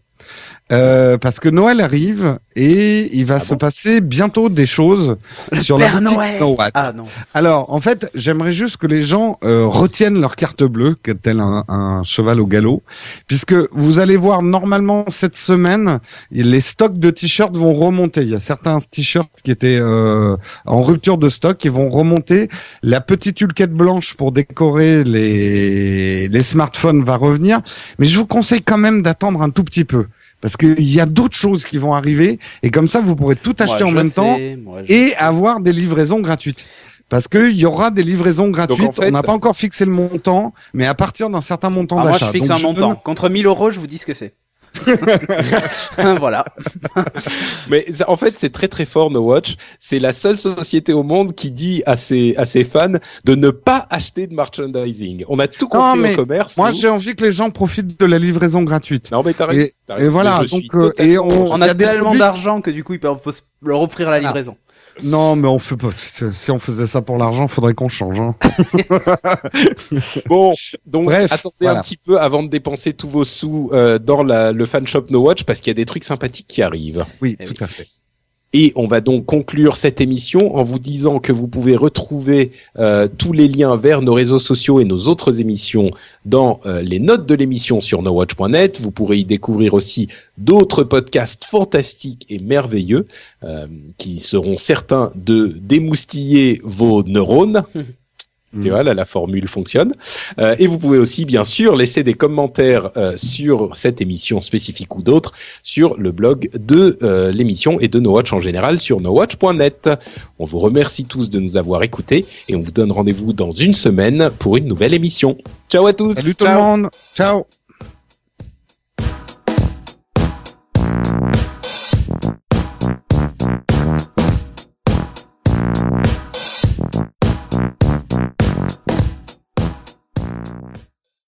Euh, parce que Noël arrive et il va Ah se bon passer bientôt des choses sur la Père Noël. Ah non. Alors, en fait, j'aimerais juste que les gens euh, retiennent leur carte bleue, tel un, un cheval au galop, puisque vous allez voir normalement cette semaine, les stocks de t-shirts vont remonter. Il y a certains t-shirts qui étaient euh, en rupture de stock qui vont remonter. La petite hulquette blanche pour décorer les, les smartphones va revenir, mais je vous conseille quand même d'attendre un tout petit peu. Parce qu'il y a d'autres choses qui vont arriver et comme ça vous pourrez tout acheter Moi, en même temps moi, et sais. avoir des livraisons gratuites. Parce qu'il y aura des livraisons gratuites. en fait- On n'a pas encore fixé le montant, mais à partir d'un certain montant Ah, moi, d'achat. je fixe Donc, un montant. donne- Contre 1000 euros, je vous dis ce que c'est. voilà. Mais ça- en fait, c'est très très fort No Watch. C'est la seule société au monde qui dit à ses à ses fans de ne pas acheter de merchandising. On a tout Non, compris mais au commerce. Moi, j'ai envie que les gens profitent de la livraison gratuite. Non, mais t'as raison. Et, et voilà, donc euh, et on, a tellement d'argent que du coup, il peut on peut se leur offrir la livraison. Non, mais on fait pas. Si on faisait ça pour l'argent, faudrait qu'on change. Hein. Bon, donc Bref, attendez voilà. un petit peu avant de dépenser tous vos sous euh, dans la, le fan shop No Watch parce qu'il y a des trucs sympathiques qui arrivent. Oui, Eh tout à fait. Et on va donc conclure cette émission en vous disant que vous pouvez retrouver euh, tous les liens vers nos réseaux sociaux et nos autres émissions dans euh, les notes de l'émission sur nowatch.net. Vous pourrez y découvrir aussi d'autres podcasts fantastiques et merveilleux euh, qui seront certains de démoustiller vos neurones. Tu vois, là, la formule fonctionne. Euh, et vous pouvez aussi, bien sûr, laisser des commentaires euh, sur cette émission spécifique ou d'autres sur le blog de euh, l'émission et de No Watch en général sur nowatch.net. On vous remercie tous de nous avoir écoutés et on vous donne rendez-vous dans une semaine pour une nouvelle émission. Ciao à tous. Salut tout le monde. Ciao.